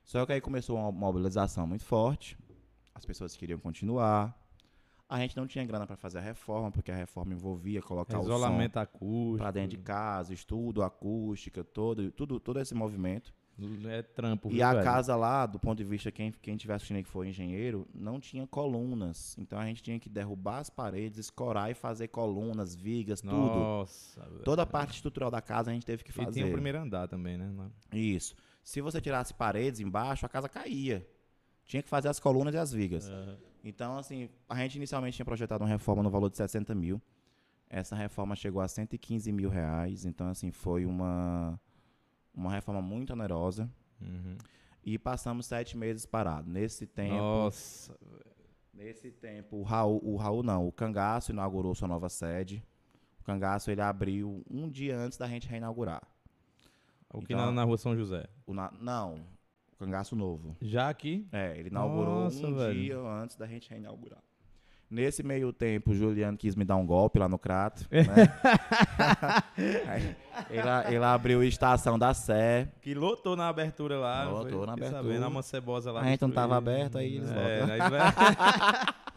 Só que aí começou uma mobilização muito forte, as pessoas queriam continuar, a gente não tinha grana para fazer a reforma, porque a reforma envolvia colocar o som Isolamento acústico. para dentro de casa, estudo, acústica, todo, tudo, todo esse movimento. É trampo. E viu, a velho? casa lá, do ponto de vista quem quem estiver assistindo aí que for engenheiro, não tinha colunas. Então a gente tinha que derrubar as paredes, escorar e fazer colunas, vigas, tudo. Nossa, velho. Toda a parte estrutural da casa a gente teve que E fazer. tinha o primeiro andar também, né? Isso. Se você tirasse paredes embaixo, a casa caía. Tinha que fazer as colunas e as vigas. Então, assim, a gente inicialmente tinha projetado uma reforma no valor de 60 mil. Essa reforma chegou a 115 mil reais. Então, assim, foi uma, uma reforma muito onerosa. Uhum. E passamos sete meses parados. Nesse tempo, Nossa, nesse tempo, o Raul, o Raul não, o Cangaço inaugurou sua nova sede. O Cangaço ele abriu um dia antes da gente reinaugurar. o que Então- na, na rua São José. O na- não, o Cangaço novo. Já aqui? É, ele inaugurou Nossa, um velho. dia antes da gente reinaugurar. Nesse meio tempo, o Juliano quis me dar um golpe lá no Crato. Né? Ele, ele abriu a estação da Sé. Que lotou na abertura lá. Lotou foi- na abertura. Sabendo, a mancebosa lá. A gente não tava destruiu. aberto, aí eles é, lotam. aí vai-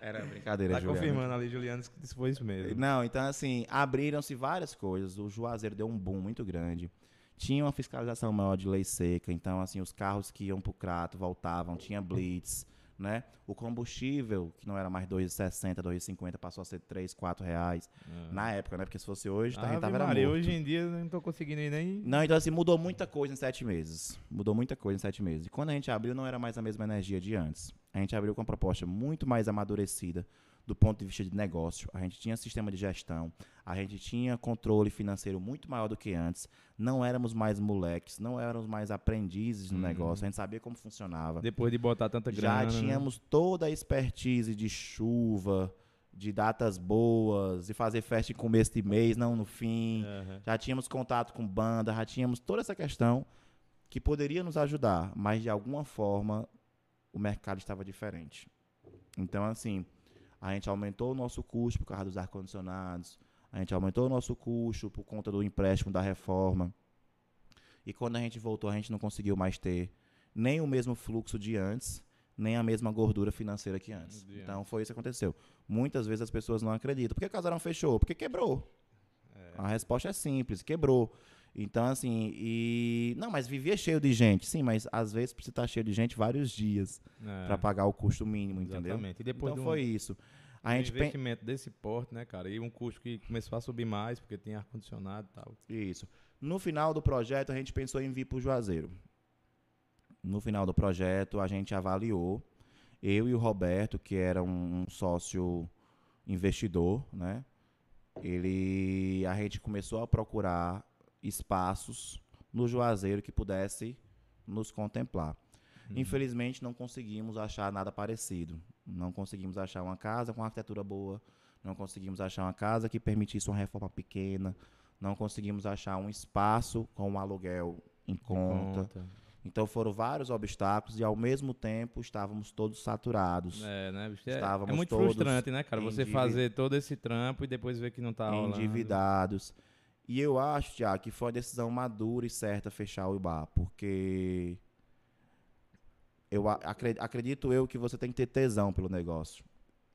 Era brincadeira, Tá Juliano. confirmando ali, Juliano, que isso foi isso mesmo. Não, então assim, abriram-se várias coisas. O Juazeiro deu um boom muito grande. Tinha uma fiscalização maior de lei seca, então assim, os carros que iam pro Crato voltavam, tinha blitz, né? O combustível, que não era mais 2,60, 2,50, passou a ser 3, 4 reais. Na época, né? Porque se fosse hoje, Ave tava era Maria, morto. hoje em dia eu não tô conseguindo ir nem. Não, então assim, mudou muita coisa em sete meses. Mudou muita coisa em sete meses. E quando a gente abriu, não era mais a mesma energia de antes. A gente abriu com uma proposta muito mais amadurecida do ponto de vista de negócio. A gente tinha sistema de gestão, a gente tinha controle financeiro muito maior do que antes. Não éramos mais moleques, não éramos mais aprendizes no Uhum. negócio. A gente sabia como funcionava. Depois de botar tanta Já grana. né? tínhamos toda a expertise de chuva, de datas boas, de fazer festa em começo de mês, não no fim Aham. já tínhamos contato com banda, já tínhamos toda essa questão que poderia nos ajudar, mas de alguma forma o mercado estava diferente. Então, assim, a gente aumentou o nosso custo por causa dos ar-condicionados, a gente aumentou o nosso custo por conta do empréstimo da reforma. E quando a gente voltou, a gente não conseguiu mais ter nem o mesmo fluxo de antes, nem a mesma gordura financeira que antes. Então, foi isso que aconteceu. Muitas vezes as pessoas não acreditam. Por que o casarão fechou? Porque quebrou. A resposta é simples, quebrou. Então, assim, e. Não, mas vivia cheio de gente. Sim, mas às vezes precisa estar cheio de gente vários dias É, para pagar o custo mínimo, entendeu? Exatamente. E depois Então de um, foi isso. A um gente pen- investimento desse porte, né, cara? E um custo que começou a subir mais, porque tem ar-condicionado e tal. Isso. No final do projeto, a gente pensou em vir para o Juazeiro. No final do projeto, a gente avaliou. Eu e o Roberto, que era um, um sócio investidor, né? Ele, a gente começou a procurar espaços no Juazeiro que pudesse nos contemplar. Infelizmente, não conseguimos achar nada parecido. Não conseguimos achar uma casa com arquitetura boa. Não conseguimos achar uma casa que permitisse uma reforma pequena. Não conseguimos achar um espaço com um aluguel em conta. Então foram vários obstáculos e ao mesmo tempo estávamos todos saturados, É, né, bicho? É, é Estávamos muito todos frustrante, né, cara? Você fazer todo esse trampo e depois ver que não tá rolando. endividados. E eu acho, Tiago, que foi uma decisão madura e certa fechar o IBA, porque eu acredito eu que você tem que ter tesão pelo negócio,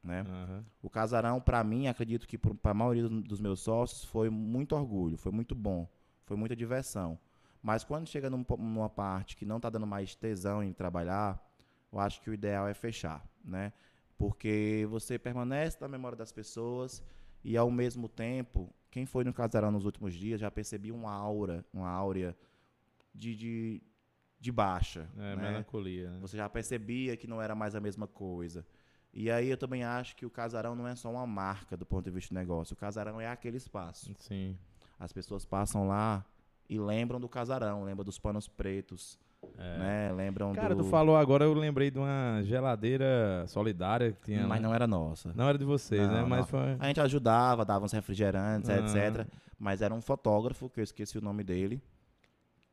né? Aham. O casarão, para mim, acredito que para a maioria do- dos meus sócios foi muito orgulho, foi muito bom, foi muita diversão. Mas quando chega num numa parte que não está dando mais tesão em trabalhar, eu acho que o ideal é fechar, né? Porque você permanece na memória das pessoas e ao mesmo tempo, quem foi no casarão nos últimos dias já percebia uma aura, uma áurea de, de, de baixa, É, né? melancolia. Né? Você já percebia que não era mais a mesma coisa. E aí eu também acho que o casarão não é só uma marca do ponto de vista do negócio. O casarão é aquele espaço. Sim. As pessoas passam lá e lembram do casarão, lembram dos panos pretos, É. né? Lembram Cara, do... tu falou agora, eu lembrei de uma geladeira solidária que tinha. Mas lá. não era nossa. Não era de vocês, Não, né? não. Mas foi. A gente ajudava, dava uns refrigerantes, Ah. etc. Mas era um fotógrafo, que eu esqueci o nome dele.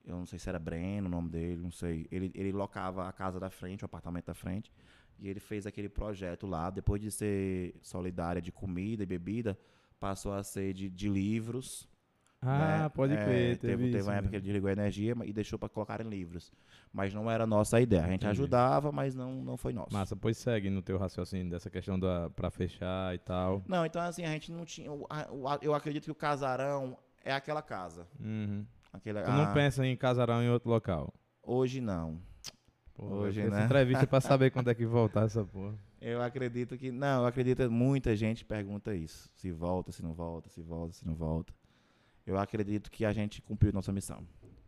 Eu não sei se era Breno o nome dele, não sei. Ele, ele locava a casa da frente, o apartamento da frente. E ele fez aquele projeto lá. Depois de ser solidária de comida e bebida, passou a ser de, de livros. Ah, né? pode É, crer. Teve, Teve, teve isso uma época que ele desligou a energia e deixou para colocar em livros. Mas não era nossa a ideia. A gente Entendi. ajudava, mas não, não foi nosso. Massa, pois segue no teu raciocínio dessa questão da pra fechar e tal. Não, então assim, a gente não tinha. Eu acredito que o casarão é aquela casa. Uhum. Aquele, Tu não ah, pensa em casarão em outro local? Hoje não. Pô, Hoje, essa né? entrevista é pra saber quando é que voltar essa porra. Eu acredito que. Não, eu acredito que muita gente pergunta isso. Se volta, se não volta, se volta, se não volta. Eu acredito que a gente cumpriu nossa missão.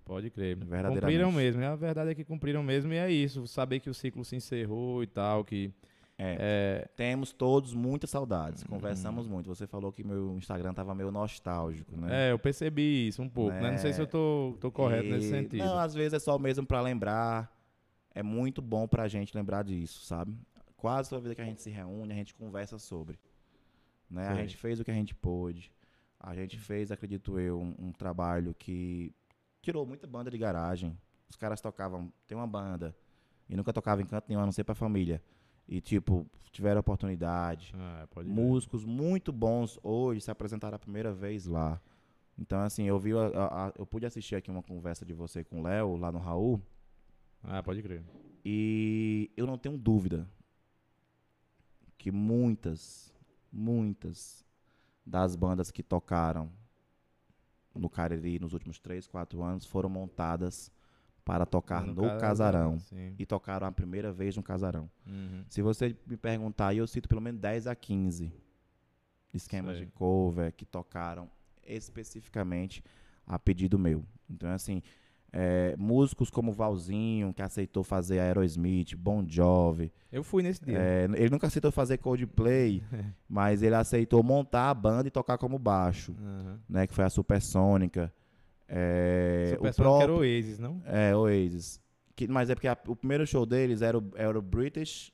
Pode crer. Verdadeiramente. Cumpriram mesmo. A verdade é que cumpriram mesmo e é isso. Saber que o ciclo se encerrou e tal, que É. é, Temos todos muitas saudades. Conversamos muito. Você falou que meu Instagram tava meio nostálgico, né? é, eu percebi isso um pouco, né? Não sei se eu tô, tô correto nesse E- sentido. Não, às vezes é só mesmo pra lembrar. É muito bom pra gente lembrar disso, sabe? Quase toda vez que a gente se reúne, a gente conversa sobre. Né? A gente fez o que a gente pôde. A gente fez, acredito eu, um, um trabalho que tirou muita banda de garagem. Os caras tocavam, tem uma banda, e nunca tocava em canto nenhum, a não ser pra família. E, tipo, tiveram oportunidade. Ah. Músicos muito bons hoje se apresentaram a primeira vez lá. Então, assim, eu vi, a- a- a- eu pude assistir aqui uma conversa de você com o Léo, lá no Raul, Ah, pode crer. e eu não tenho dúvida que muitas, muitas das bandas que tocaram no Cariri nos últimos 3, 4 anos foram montadas para tocar no, casarão. Sim. E tocaram a primeira vez no casarão. Uhum. Se você me perguntar, eu cito pelo menos 10 a 15 esquemas Sei. de cover que tocaram especificamente a pedido meu. Então, assim, é, músicos como Valzinho, que aceitou fazer Aerosmith, Bon Jovi. Eu fui nesse dia. é, ele nunca aceitou fazer Coldplay, mas ele aceitou montar a banda e tocar como baixo, Uhum. né? Que foi a Supersônica. É, Seu o personagem era próprio, o Oasis, não? é, Oasis. Que, mas é porque a- o primeiro show deles era o, era o British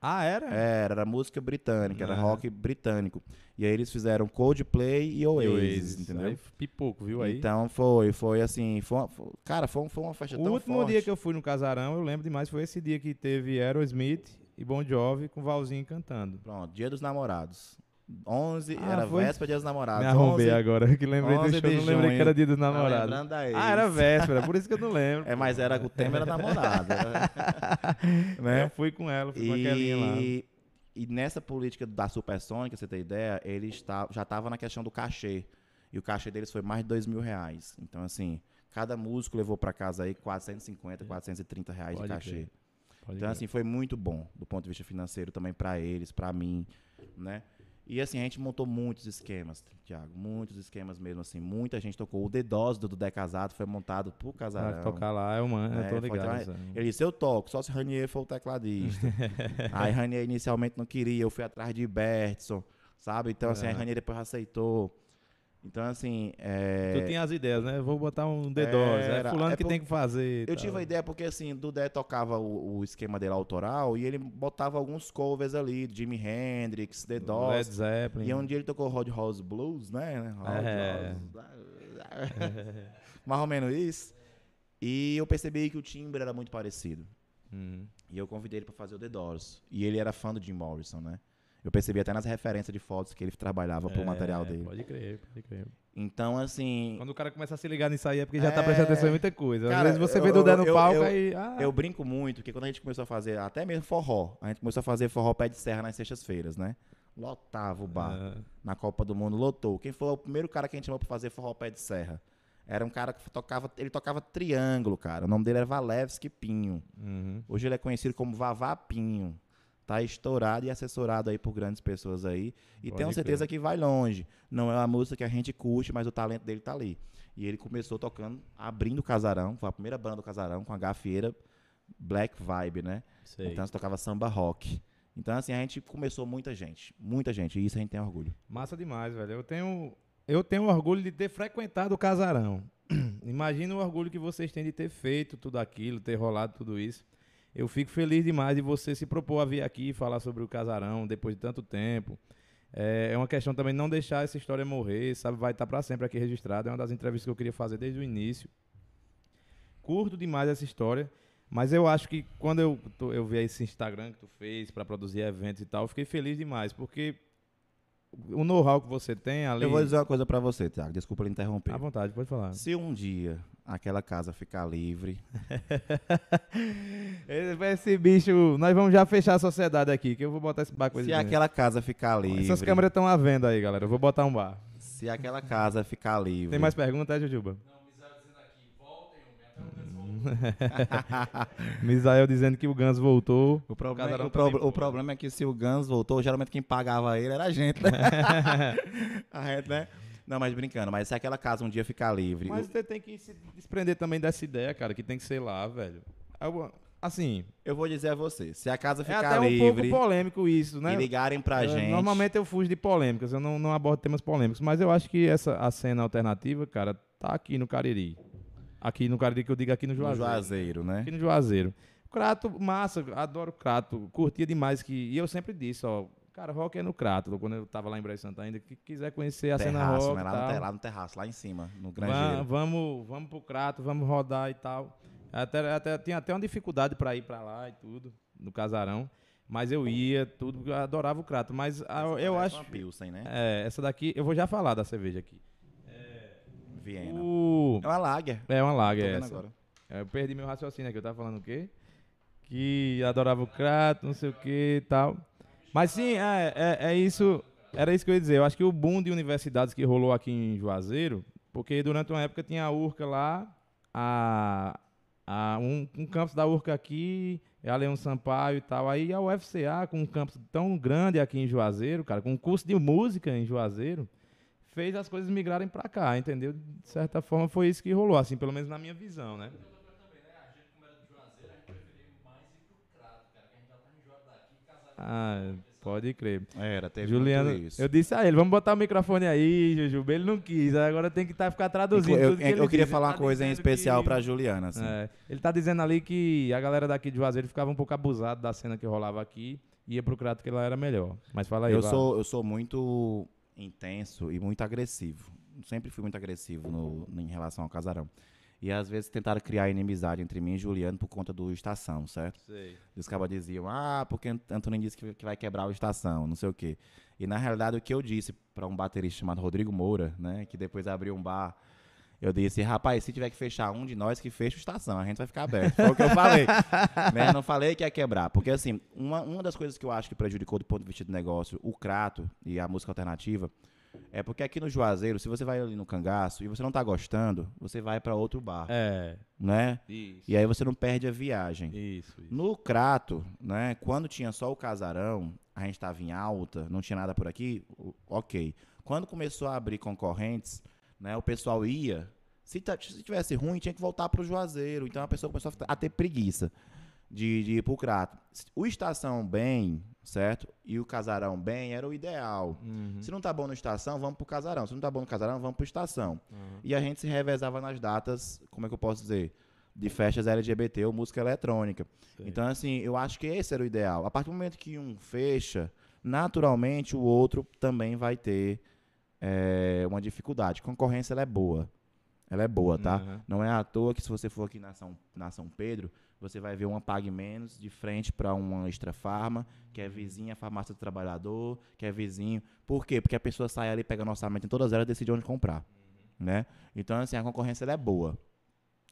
Ah, era? era, era música britânica, era Ah. rock britânico. E aí eles fizeram Coldplay e E Oasis, entendeu? Aí, pipoco, viu aí? Então foi, foi assim, foi uma- foi- cara, foi, foi uma festa o tão último forte. dia que eu fui no casarão, eu lembro demais, foi esse dia que teve Aerosmith e Bon Jovi com o Valzinho cantando. Pronto, Dia dos Namorados. 11, Ah, era foi? véspera Dia dos Namorados. Me arrombei 11, agora, que lembrei do 11 show, de não lembrei que era dia dos tá namorados. Ah, era véspera, por isso que eu não lembro. É, mas era, o tema era namorado. Eu né? fui com ela, fui com aquelinha lá. E, e nessa política da Supersônica, você ter ideia, ele está, já estava na questão do cachê. E o cachê deles foi mais de dois mil reais. Então, assim, cada músico levou para casa aí 450, 430 reais Pode de cachê. Pode Então, assim, foi muito bom do ponto de vista financeiro também para eles, para mim, né? E assim, a gente montou muitos esquemas, Thiago, muitos esquemas mesmo, assim, muita gente tocou. O Dose do Dudé Casado foi montado pro Pra casarão. tocar lá, eu, mano, É, eu tô foi ligado. tocar- isso aí. Ele disse, eu toco, só se Ranier for o tecladista. aí Ranier inicialmente não queria, eu fui atrás de Bertson, sabe? Então, assim, É. a Ranier depois aceitou. Então, assim, é... Tu tinha as ideias, né? Vou botar um D2, é, Era- fulano é que por- tem que fazer. Eu tal. tive a ideia porque, assim, Dudé tocava o, o esquema dele autoral e ele botava alguns covers ali, Jimi Hendrix, The Led Doors. Zeppelin. E um dia ele tocou Rod House Blues, né? Rod É. House. Mais ou menos isso. E eu percebi que o timbre era muito parecido. Uhum. E eu convidei ele pra fazer o The Doors. E ele era fã do Jim Morrison, né? Eu percebi até nas referências de fotos que ele trabalhava pro É, material dele. Pode crer, pode crer. Então, assim, Quando o cara começa a se ligar nisso aí é porque já tá É. prestando atenção em muita coisa. Às Cara, vezes você eu- vê do Dé no eu- palco eu- aí. Ah, eu brinco muito, porque quando a gente começou a fazer, até mesmo forró, a gente começou a fazer forró pé de serra nas sextas-feiras, né? Lotava o bar. ah, Na Copa do Mundo, lotou. Quem foi o primeiro cara que a gente chamou pra fazer forró pé de serra? Era um cara que tocava, ele tocava triângulo, cara. O nome dele era Valevski Pinho. uhum. Hoje ele é conhecido como Vavá Pinho. Tá estourado e assessorado aí por grandes pessoas aí. E Pode tenho certeza que vai longe. Não é uma música que a gente curte, mas o talento dele tá ali. E ele começou tocando, abrindo o Casarão. Foi a primeira banda do Casarão com a gafieira Black Vibe, né? Sei. Então você tocava samba rock. Então, assim, a gente começou muita gente, muita gente, e isso a gente tem orgulho. Massa demais, velho. Eu tenho, eu tenho orgulho de ter frequentado o casarão. Imagina o orgulho que vocês têm de ter feito tudo aquilo, ter rolado tudo isso. Eu fico feliz demais de você se propor a vir aqui falar sobre o casarão depois de tanto tempo. É, é uma questão também não deixar essa história morrer, sabe? Vai estar para sempre aqui registrado. É uma das entrevistas que eu queria fazer desde o início. Curto demais essa história, mas eu acho que quando eu, eu vi esse Instagram que tu fez para produzir eventos e tal, eu fiquei feliz demais, porque o know-how que você tem ali. Eu vou dizer uma coisa para você, Tiago, desculpa lhe interromper. À vontade, pode falar. Se um dia aquela casa ficar livre. esse bicho, nós vamos já fechar a sociedade aqui, que eu vou botar esse bar Se aquela casa ficar livre. Essas câmeras estão à venda aí, galera. Eu vou botar um bar. Se aquela casa ficar livre. Tem mais perguntas, é, Jujuba? Não. Misael dizendo que o Gans voltou. O, problema, o, pro, o problema é que se o Gans voltou, geralmente quem pagava ele era a gente, né? a gente, né? Não, mas brincando, mas se aquela casa um dia ficar livre. Mas o... você tem que se desprender também dessa ideia, cara, que tem que ser lá, velho. Assim. Eu vou dizer a você, se a casa ficar livre. É até um livre, pouco polêmico isso, né? E ligarem pra eu, gente. Normalmente eu fujo de polêmicas, eu não, não abordo temas polêmicos, mas eu acho que essa a cena alternativa, cara, tá aqui no Cariri. Aqui no Cariri, que eu digo aqui no Juazeiro. No Juazeiro, né? Aqui no Juazeiro. Crato, massa, adoro Crato. Curtia demais que. E eu sempre disse, ó. Cara, rock é no Crato, quando eu tava lá em Brejo Santa ainda, que quiser conhecer a terraço, cena rock. Né? Lá, tal, no lá no terraço, lá em cima, no Grangeiro. Vamos, vamos pro Crato, vamos rodar e tal. Até, até, tinha até uma dificuldade para ir para lá e tudo, no casarão. Mas eu ia, tudo, eu adorava o Crato. Mas a, eu acho. Uma Pilsen, né? É, essa daqui, eu vou já falar da cerveja aqui. Viena. O... É uma Lager. É uma Lager essa. Agora. É, eu perdi meu raciocínio aqui, eu tava falando o quê? Que adorava o Crato, não sei o que e tal. Mas sim, é, é, é, isso. Era isso que eu ia dizer. Eu acho que o boom de universidades que rolou aqui em Juazeiro, porque durante uma época tinha a URCA lá, a, a, um, um campus da URCA aqui, a Leão Sampaio e tal. Aí a UFCA, com um campus tão grande aqui em Juazeiro, cara, com um curso de música em Juazeiro, fez as coisas migrarem para cá, entendeu? De certa forma foi isso que rolou, assim, pelo menos na minha visão, né? Ah, pode crer. Era, teve Juliano, isso. Eu disse a ele, vamos botar o microfone aí, Jujuba. Ele não quis, agora tem que tá, ficar traduzindo. Eu, que eu queria diz. falar uma tá coisa em especial que... pra Juliana. Assim. É, ele tá dizendo ali que a galera daqui de Juazeiro ficava um pouco abusado da cena que rolava aqui ia pro Crato que lá era melhor. Mas fala aí. Eu, sou, eu sou muito intenso e muito agressivo. Sempre fui muito agressivo no, em relação ao casarão. E às vezes tentaram criar inimizade entre mim e Juliano por conta do Estação, certo? Sei. Os cabas diziam, ah, porque Antônio disse que, que vai quebrar o Estação, não sei o quê. E na realidade o que eu disse para um baterista chamado Rodrigo Moura, né, que depois abriu um bar, eu disse, rapaz, se tiver que fechar um de nós, que fecha o Estação, a gente vai ficar aberto. Foi o que eu falei. né? Não falei que ia quebrar. Porque, assim, uma, uma das coisas que eu acho que prejudicou do ponto de vista do negócio o Crato e a música alternativa é porque aqui no Juazeiro, se você vai ali no cangaço e você não tá gostando, você vai para outro bar. É. Né? Isso. E aí você não perde a viagem. Isso, isso. No Crato, né, quando tinha só o casarão, a gente tava em alta, não tinha nada por aqui, ok. Quando começou a abrir concorrentes, né, o pessoal ia. Se, se tivesse ruim, tinha que voltar pro Juazeiro. Então a pessoa começou a ter preguiça de, de ir pro Crato. O Estação bem, certo? E o Casarão bem era o ideal. Uhum. Se não tá bom no Estação, vamos pro Casarão. Se não tá bom no Casarão, vamos pro Estação. Uhum. E a gente se revezava nas datas, como é que eu posso dizer? De festas LGBT ou música eletrônica. Sei. Então, assim, eu acho que esse era o ideal. A partir do momento que um fecha, naturalmente o outro também vai ter é, uma dificuldade. Concorrência ela é boa. Ela é boa, tá? Uhum. Não é à toa que se você for aqui na São, na São Pedro, você vai ver uma Pague Menos de frente para uma Extra Farma, que é vizinha à farmácia do trabalhador, que é vizinho. Por quê? Porque a pessoa sai ali, pega no orçamento em todas elas e decide onde comprar. Uhum. Né? Então, assim, a concorrência é boa.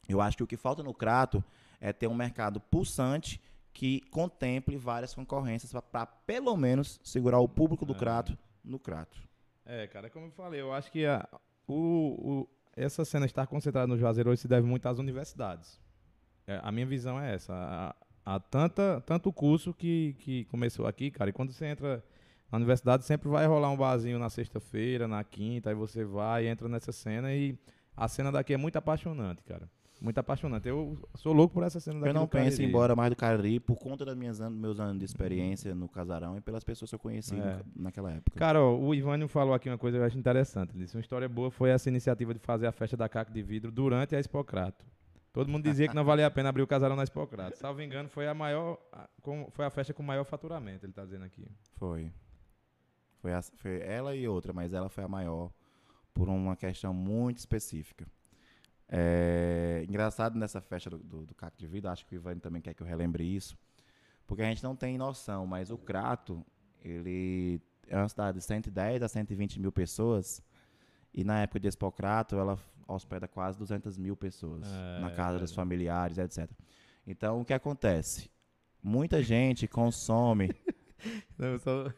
Eu acho que o que falta no Crato é ter um mercado pulsante que contemple várias concorrências para pelo menos segurar o público do é. Crato no Crato. É, cara, como eu falei, eu acho que a, o, o, essa cena estar concentrada no Juazeiro hoje se deve muito às universidades. É, a minha visão é essa. Há, tanta, tanto curso que, que começou aqui, cara, e quando você entra na universidade sempre vai rolar um barzinho na sexta-feira, na quinta, aí você vai, entra nessa cena e A cena daqui é muito apaixonante, cara. Muito apaixonante. Eu sou louco por essa cena daqui Eu não penso em ir embora mais do Cariri por conta dos meus anos, meus anos de experiência no casarão e pelas pessoas que eu conheci É. no- naquela época. Cara, ó, o Ivânio falou aqui uma coisa que eu acho interessante. Ele disse, uma história boa foi essa iniciativa de fazer a festa da caca de vidro durante a Expocrato. Todo mundo dizia que não valia a pena abrir o casarão na Expocrato. Salvo engano, foi a maior, foi a festa com maior faturamento, ele tá dizendo aqui. Foi. Foi, a- foi ela e outra, mas ela foi a maior por uma questão muito específica. É, engraçado nessa festa do, do, do de Vida, acho que o Ivan também quer que eu relembre isso, porque a gente não tem noção, mas o Crato, ele é uma cidade de 110 a 120 mil pessoas, e na época de Expocrato, ela hospeda quase 200 mil pessoas, É, na casa dos velho. familiares, etc. Então, o que acontece? Muita gente consome Não, só...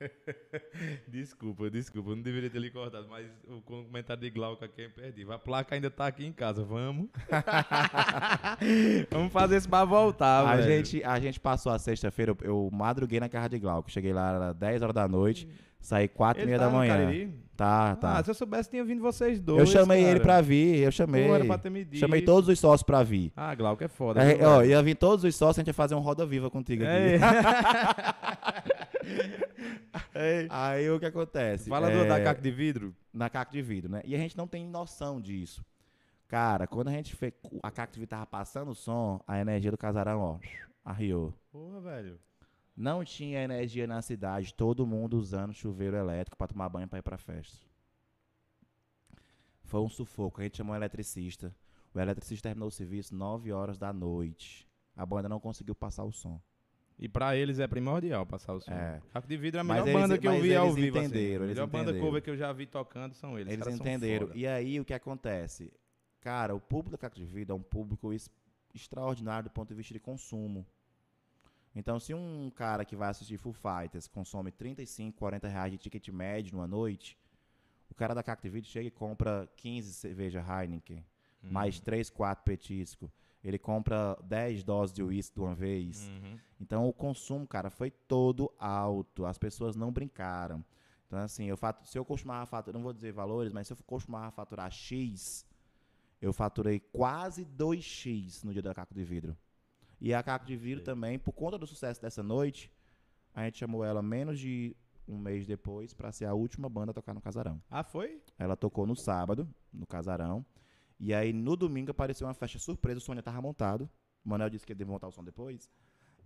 desculpa, desculpa, eu não deveria ter lhe cortado, mas o comentário de Glauco aqui é imperdível. A placa ainda tá aqui em casa, vamos. vamos fazer isso pra voltar, a, velho. gente, a gente passou a sexta-feira, eu, eu madruguei na casa de Glauco. Cheguei lá, era 10 horas da noite, saí 4 e meia tá da manhã. Cariri? Tá, tá. Ah, se eu soubesse, tinha vindo vocês dois. eu chamei cara. ele pra vir, eu chamei. Pô, era pra ter me dito. Chamei todos os sócios pra vir. Ah, Glauco é foda. É, ó, ia vir todos os sócios, a gente ia fazer um roda viva contigo É. aqui. Ei. Aí o que acontece? Fala do, É, da caca de vidro. na caco de vidro, né? E a gente não tem noção disso. Cara, quando a gente fez. A caco de vidro tava passando o som, a energia do casarão, ó, arriou. Porra, velho. Não tinha energia na cidade, todo mundo usando chuveiro elétrico pra tomar banho pra ir pra festa. Foi um sufoco. A gente chamou um eletricista. O eletricista terminou o serviço 9 horas da noite. A banda não conseguiu passar o som. E pra eles é primordial passar o som. É. Caco de vidro é a melhor eles- banda que eu vi ao vivo. entenderam, assim. A melhor banda entenderam. cover que eu já vi tocando são eles. Eles entenderam. E aí o que acontece? Cara, o público da Caco de Vida é um público extraordinário do ponto de vista de consumo. Então, se um cara que vai assistir Full Fighters consome 35, 40 reais de ticket médio numa noite, o cara da Caco de Vida chega e compra 15 cerveja Heineken, Uhum. mais 3, 4 petisco. Ele compra 10 doses de uísque de uma vez. Uhum. Então o consumo, cara, foi todo alto. As pessoas não brincaram. Então, assim, eu fatu- se eu costumava faturar, não vou dizer valores, mas se eu costumava faturar X, eu faturei quase 2X no dia da Caco de Vidro. E a Caco de Vidro também, por conta do sucesso dessa noite, a gente chamou ela menos de um mês depois para ser a última banda a tocar no Casarão. Ah, foi? Ela tocou no sábado, no Casarão. E aí, no domingo, apareceu uma festa surpresa. O já tava montado. O Manuel disse que ele ia montar o som depois.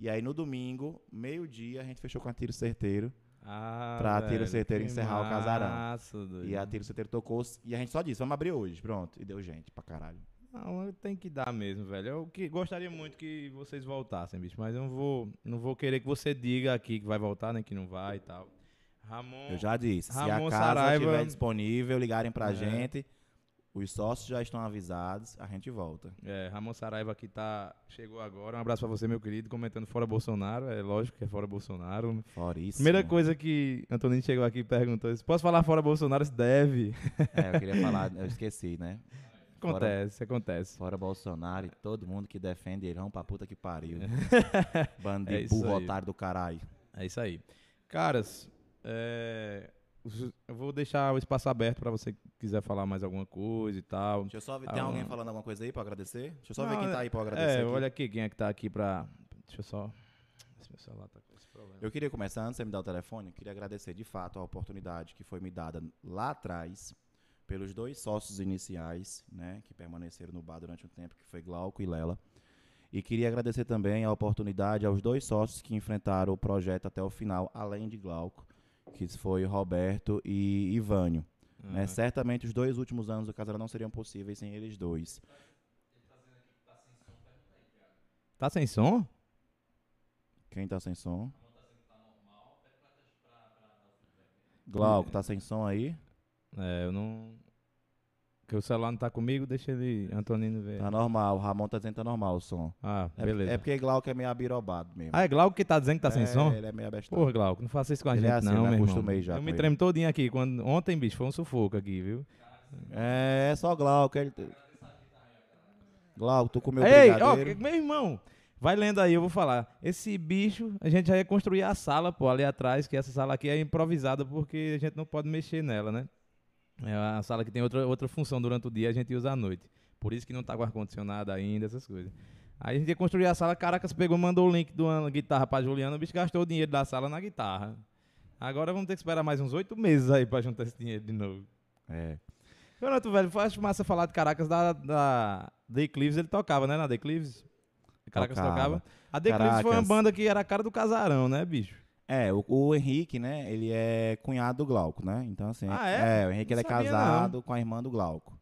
E aí, no domingo, meio-dia, a gente fechou com a Tiro Certeiro. Ah, Pra velho, Tiro Certeiro encerrar o casarão. massa, doido. E a Tiro Certeiro tocou. E a gente só disse, vamos abrir hoje. Pronto. E deu gente pra caralho. Não, tem que dar mesmo, velho. Eu que, gostaria muito que vocês voltassem, bicho. Mas eu não vou, não vou querer que você diga aqui que vai voltar, nem que não vai e tal. Ramon. Eu já disse. Ramon se a casa Saraiva- estiver disponível, ligarem pra É. gente. Os sócios já estão avisados. A gente volta. É, Ramon Saraiva aqui tá, chegou agora. Um abraço pra você, meu querido, comentando fora Bolsonaro. É lógico que é fora Bolsonaro. Fora isso. Primeira coisa que Antonino chegou aqui e perguntou: posso falar fora Bolsonaro? Se deve. É, eu queria falar, eu esqueci, né? Fora- Acontece, acontece. Fora Bolsonaro e todo mundo que defende vamos pra puta que pariu. Bando É burro aí. otário do caralho. É isso aí. Caras, é, eu vou deixar o espaço aberto pra você que quiser falar mais alguma coisa e tal. Deixa eu só ver, Ah, tem alguém não. falando alguma coisa aí pra agradecer? Deixa eu só Não, ver quem é- tá aí pra eu agradecer. É, aqui. olha aqui quem é que tá aqui pra. Deixa eu só. Esse meu celular tá com esse problema. Eu queria começar, antes de você me dar o telefone, eu queria agradecer de fato a oportunidade que foi me dada lá atrás pelos dois sócios iniciais, né, que permaneceram no bar durante um tempo, que foi Glauco e Lela. E queria agradecer também a oportunidade aos dois sócios que enfrentaram o projeto até o final, além de Glauco, que foi Roberto e Ivânio. né? Ah, Certamente os dois últimos anos do casal não seriam possíveis sem eles dois. Tá sem som? Quem tá sem som? Glauco, tá sem som aí? É, eu não. Porque o celular não tá comigo, deixa ele. Antonino ver. Tá normal, o Ramon tá dizendo que tá normal o som. Ah, É, beleza. é porque Glauco é meio abirobado mesmo. Ah, é Glauco que tá dizendo que tá sem É, som? Ele é meio abestado. Porra, Glauco, não faça isso com a Ele é gente, assim, não, eu me meu irmão. acostumei já Eu me ele. tremo todinho aqui. Quando... Ontem, bicho, foi um sufoco aqui, viu? É, é só Glauco. Ele... Glauco, tu comeu Ei, ó, brigadeiro? meu irmão, vai lendo aí, eu vou falar. Esse bicho, a gente já ia construir a sala, pô, ali atrás, que essa sala aqui é improvisada porque a gente não pode mexer nela, né? É a sala que tem outra, outra função durante o dia, a gente usa à noite. Por isso que não tá com ar-condicionado ainda, essas coisas. Aí a gente ia construir a sala, Caracas pegou, mandou o link de uma guitarra pra Juliana, o bicho gastou o dinheiro da sala na guitarra. Agora vamos ter que esperar mais uns oito meses aí pra juntar esse dinheiro de novo. É. Renato, velho, acho massa falar de Caracas da, da The Eclipse, ele tocava, né, na The Eclipse? Caracas Tocava. tocava. A The Eclipse foi uma banda que era a cara do casarão, né, bicho? É, o, o Henrique, né, ele é cunhado do Glauco, né? Então, assim. Ah, é? o Henrique Não ele é casado com a irmã do Glauco.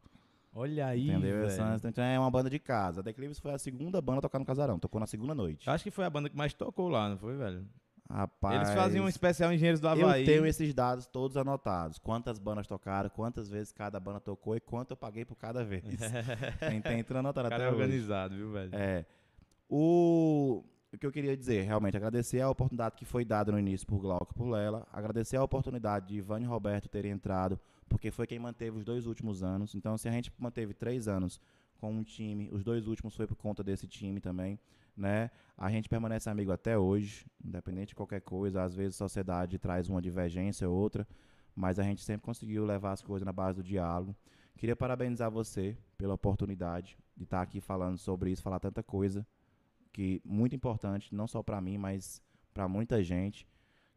Olha aí, entendeu? Então é uma banda de casa. A Eclipse foi a segunda banda a tocar no Casarão. Tocou na segunda noite. Eu acho que foi a banda que mais tocou lá, não foi, velho? Rapaz. Eles faziam um especial Engenheiros do Havaí. Eu tenho esses dados todos anotados. Quantas bandas tocaram, quantas vezes cada banda tocou e quanto eu paguei por cada vez. tem, tem tudo anotado O cara até é hoje. organizado, viu, velho? É. O, o que eu queria dizer, realmente, agradecer a oportunidade que foi dada no início por Glauco e por Lela. Agradecer a oportunidade de Ivan e Roberto terem entrado, porque foi quem manteve os dois últimos anos. Então, se a gente manteve três anos com um time, os dois últimos foi por conta desse time também. Né? A gente permanece amigo até hoje, independente de qualquer coisa. Às vezes a sociedade traz uma divergência ou outra, mas a gente sempre conseguiu levar as coisas na base do diálogo. Queria parabenizar você pela oportunidade de estar aqui falando sobre isso, falar tanta coisa que muito importante, não só para mim, mas para muita gente.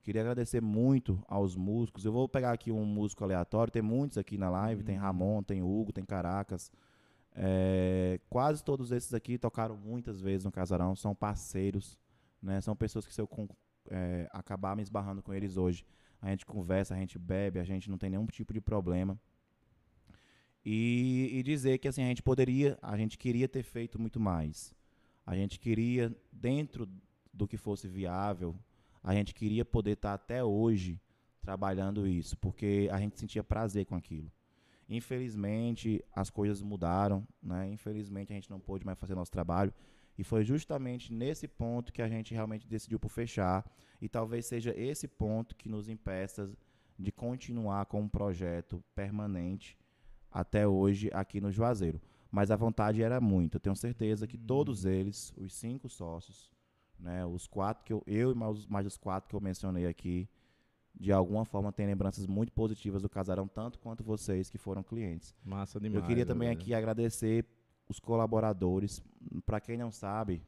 Queria agradecer muito aos músicos. Eu vou pegar aqui um músico aleatório, tem muitos aqui na live, tem Ramon, tem Hugo, tem Caracas. É, quase todos esses aqui tocaram muitas vezes no Casarão, são parceiros, né? São pessoas que se eu é, acabar me esbarrando com eles hoje, a gente conversa, a gente bebe, a gente não tem nenhum tipo de problema. E, e dizer que assim, a gente poderia, a gente queria ter feito muito mais. A gente queria, dentro do que fosse viável, a gente queria poder estar até hoje trabalhando isso, porque a gente sentia prazer com aquilo. Infelizmente, as coisas mudaram, né? Infelizmente, a gente não pôde mais fazer nosso trabalho. E foi justamente nesse ponto que a gente realmente decidiu por fechar. E talvez seja esse ponto que nos impeça de continuar com um projeto permanente até hoje aqui no Juazeiro. Mas a vontade era muito. Eu tenho certeza que todos eles, os cinco sócios, né, os quatro que eu, eu e mais, mais os quatro que eu mencionei aqui, de alguma forma têm lembranças muito positivas do casarão, tanto quanto vocês que foram clientes. Massa demais. Eu queria também velho. aqui agradecer os colaboradores. Para quem não sabe,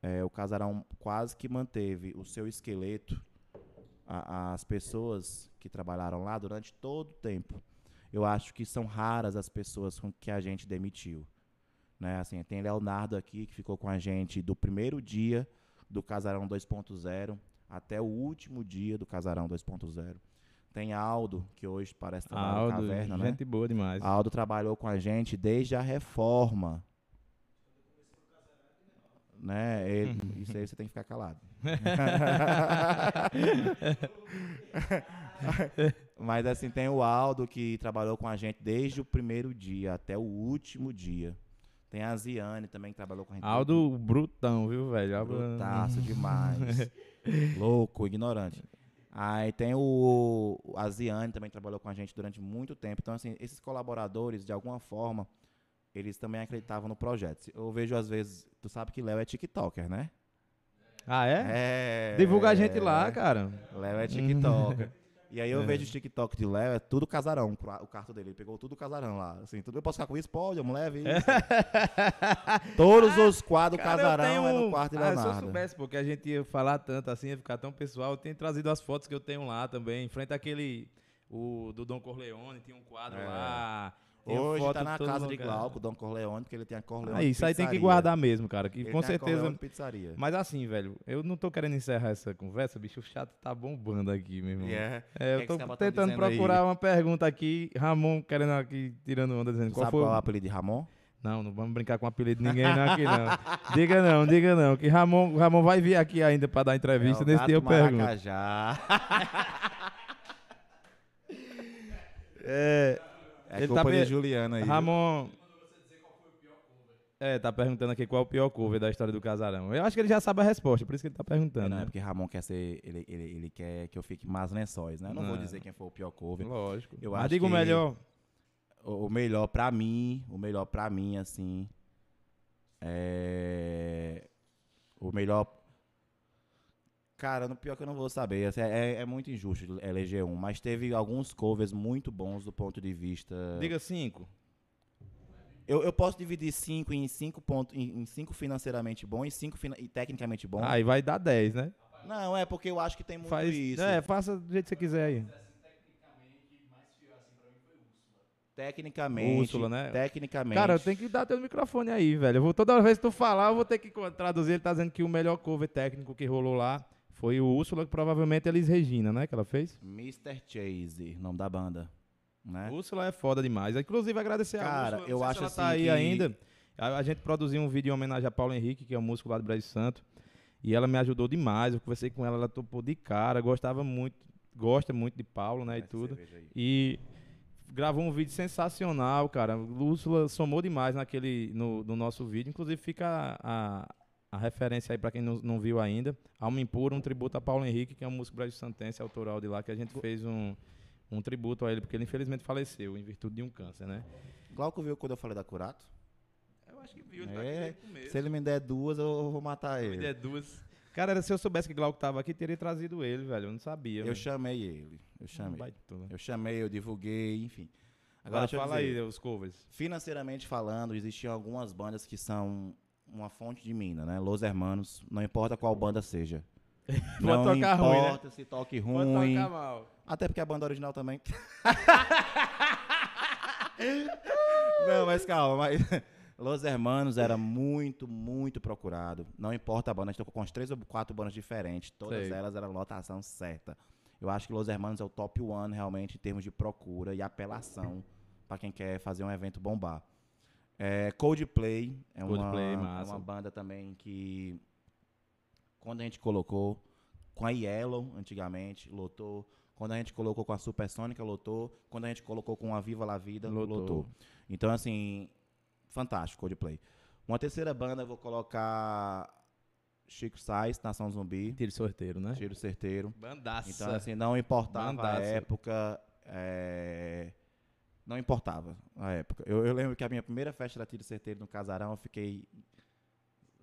é, o Casarão quase que manteve o seu esqueleto, a- as pessoas que trabalharam lá durante todo o tempo. Eu acho que são raras as pessoas com que a gente demitiu. Né? Assim, tem Leonardo aqui que ficou com a gente do primeiro dia do Casarão 2.0 até o último dia do Casarão 2.0. Tem Aldo, que hoje parece trabalhar Aldo, na caverna, né? gente boa demais. Aldo trabalhou com a gente desde a reforma. Né? Ele- isso aí você tem que ficar calado. Mas assim, tem o Aldo que trabalhou com a gente desde o primeiro dia até o último dia. Tem a Ziane também que trabalhou com a gente. Aldo brutão, viu, velho? Aldo- Brutaço demais. Louco, ignorante. Aí tem o, o a Ziane também que trabalhou com a gente durante muito tempo. Então, assim, esses colaboradores, de alguma forma, eles também acreditavam no projeto. Eu vejo às vezes, tu sabe que Léo é TikToker, né? Ah, é? É. Divulga a gente lá, cara. Léo é TikToker. E aí eu vejo os TikTok de Léo, é tudo casarão, o quarto dele. Ele pegou tudo casarão lá. Assim, tudo eu posso ficar com isso? Pode, eu me leve. Todos os quadros Cara, casarão é no quarto de Ah, se eu Leonardo. soubesse, porque a gente ia falar tanto assim, ia ficar tão pessoal, eu tenho trazido as fotos que eu tenho lá também, em frente àquele, o do Dom Corleone, tinha um quadro É. lá. Hoje tá na casa de. Glauco, Dom Corleone, porque ele tem a Corleone Ah, isso aí tem que guardar mesmo, cara, que Ele com certeza... Pizzaria. Mas assim, velho, eu não tô querendo encerrar essa conversa, bicho, o chato tá bombando aqui, meu irmão. E é- É, eu que que tô cabas tão tentando dizendo aí? procurar uma pergunta aqui, Ramon querendo aqui, tirando onda, dizendo Tu qual sabe foi qual é o apelido de Ramon? Não, não vamos brincar com o apelido de ninguém não aqui não. Diga não, diga não, que Ramon, Ramon vai vir aqui ainda pra dar entrevista É nesse dia eu pergunto. É, É Ele culpa tá de Juliana aí. Ramon... É, tá perguntando aqui qual é o pior cover da história do casarão. Eu acho que ele já sabe a resposta, por isso que ele tá perguntando. Não, é né? porque Ramon quer ser. Ele, ele, ele quer que eu fique mais lençóis, né? Eu não vou Não. dizer quem foi o pior cover. Lógico. Eu Mas acho diga o que- melhor. O, o melhor pra mim, o melhor pra mim, assim. É. O melhor. Cara, no pior que eu não vou saber. assim, É, é muito injusto eleger um, mas teve alguns covers muito bons do ponto de vista. Diga cinco. Eu, eu posso dividir cinco em cinco pontos, em, em cinco financeiramente bom e cinco fina- e tecnicamente bom. Aí vai dar 10, né? Não, é porque eu acho que tem muito Faz, isso. É, faça do jeito que você quiser aí. Tecnicamente. Úrsula, né? Tecnicamente. Cara, eu tenho que dar teu microfone aí, velho. Eu vou, toda vez que tu falar, eu vou ter que traduzir. Ele tá dizendo que o melhor cover técnico que rolou lá foi o Úrsula, que provavelmente é Elis Regina, né? Que ela fez. Mr. Chase, nome da banda. Né? Úrsula é foda demais. Inclusive, agradecer a Cara, Úrsula. eu acho se ela assim tá aí que- ainda. A, a gente produziu um vídeo em homenagem a Paulo Henrique, que é um músico lá do Brasil Santo. E ela me ajudou demais. Eu conversei com ela, ela topou de cara. Gostava muito, gosta muito de Paulo, né? E tudo. E gravou um vídeo sensacional, cara. Úrsula somou demais naquele, no, no nosso vídeo. Inclusive fica a, a referência aí pra quem não, não viu ainda. Alma Impura, um tributo a Paulo Henrique, que é um músico Brasil Santense, autoral de lá, que a gente fez um, um tributo a ele, porque ele infelizmente faleceu em virtude de um câncer, né? Glauco viu quando eu falei da Curato? Eu acho que viu, ele tá aqui É, desde Se ele me der duas, eu vou matar ele. é duas. Cara, se eu soubesse que Glauco tava aqui, teria trazido ele, velho. Eu não sabia. Eu velho. chamei ele. Eu chamei. Baitola. Eu chamei, eu divulguei, enfim. Agora Agora deixa eu fala dizer, aí os covers. Financeiramente falando, existiam algumas bandas que são uma fonte de mina, né? Los Hermanos, não importa qual banda seja. não tocar ruim, né? importa se toque Pode ruim. tocar mal. Até porque a banda original também. não, mas calma, mas Los Hermanos era muito, muito procurado. Não importa a banda, a gente tocou com as três ou quatro bandas diferentes, todas Sei. elas eram lotação certa. Eu acho que Los Hermanos é o top one realmente em termos de procura e apelação pra quem quer fazer um evento bombar. É, Coldplay é Coldplay, uma, massa. uma banda também que quando a gente colocou com a Yellow antigamente, lotou. Quando a gente colocou com a Supersônica, lotou. Quando a gente colocou com a Viva La Vida, Lotou. lotou. Então, assim, fantástico, Coldplay. Uma terceira banda, eu vou colocar Chico Sainz, Nação Zumbi, Tiro sorteiro, né? Tiro Certeiro. Bandaça. Então, assim, não importava a Bandaça. época. é, Não importava a época. Eu, eu lembro que a minha primeira festa da Tiro Certeiro no Casarão, eu fiquei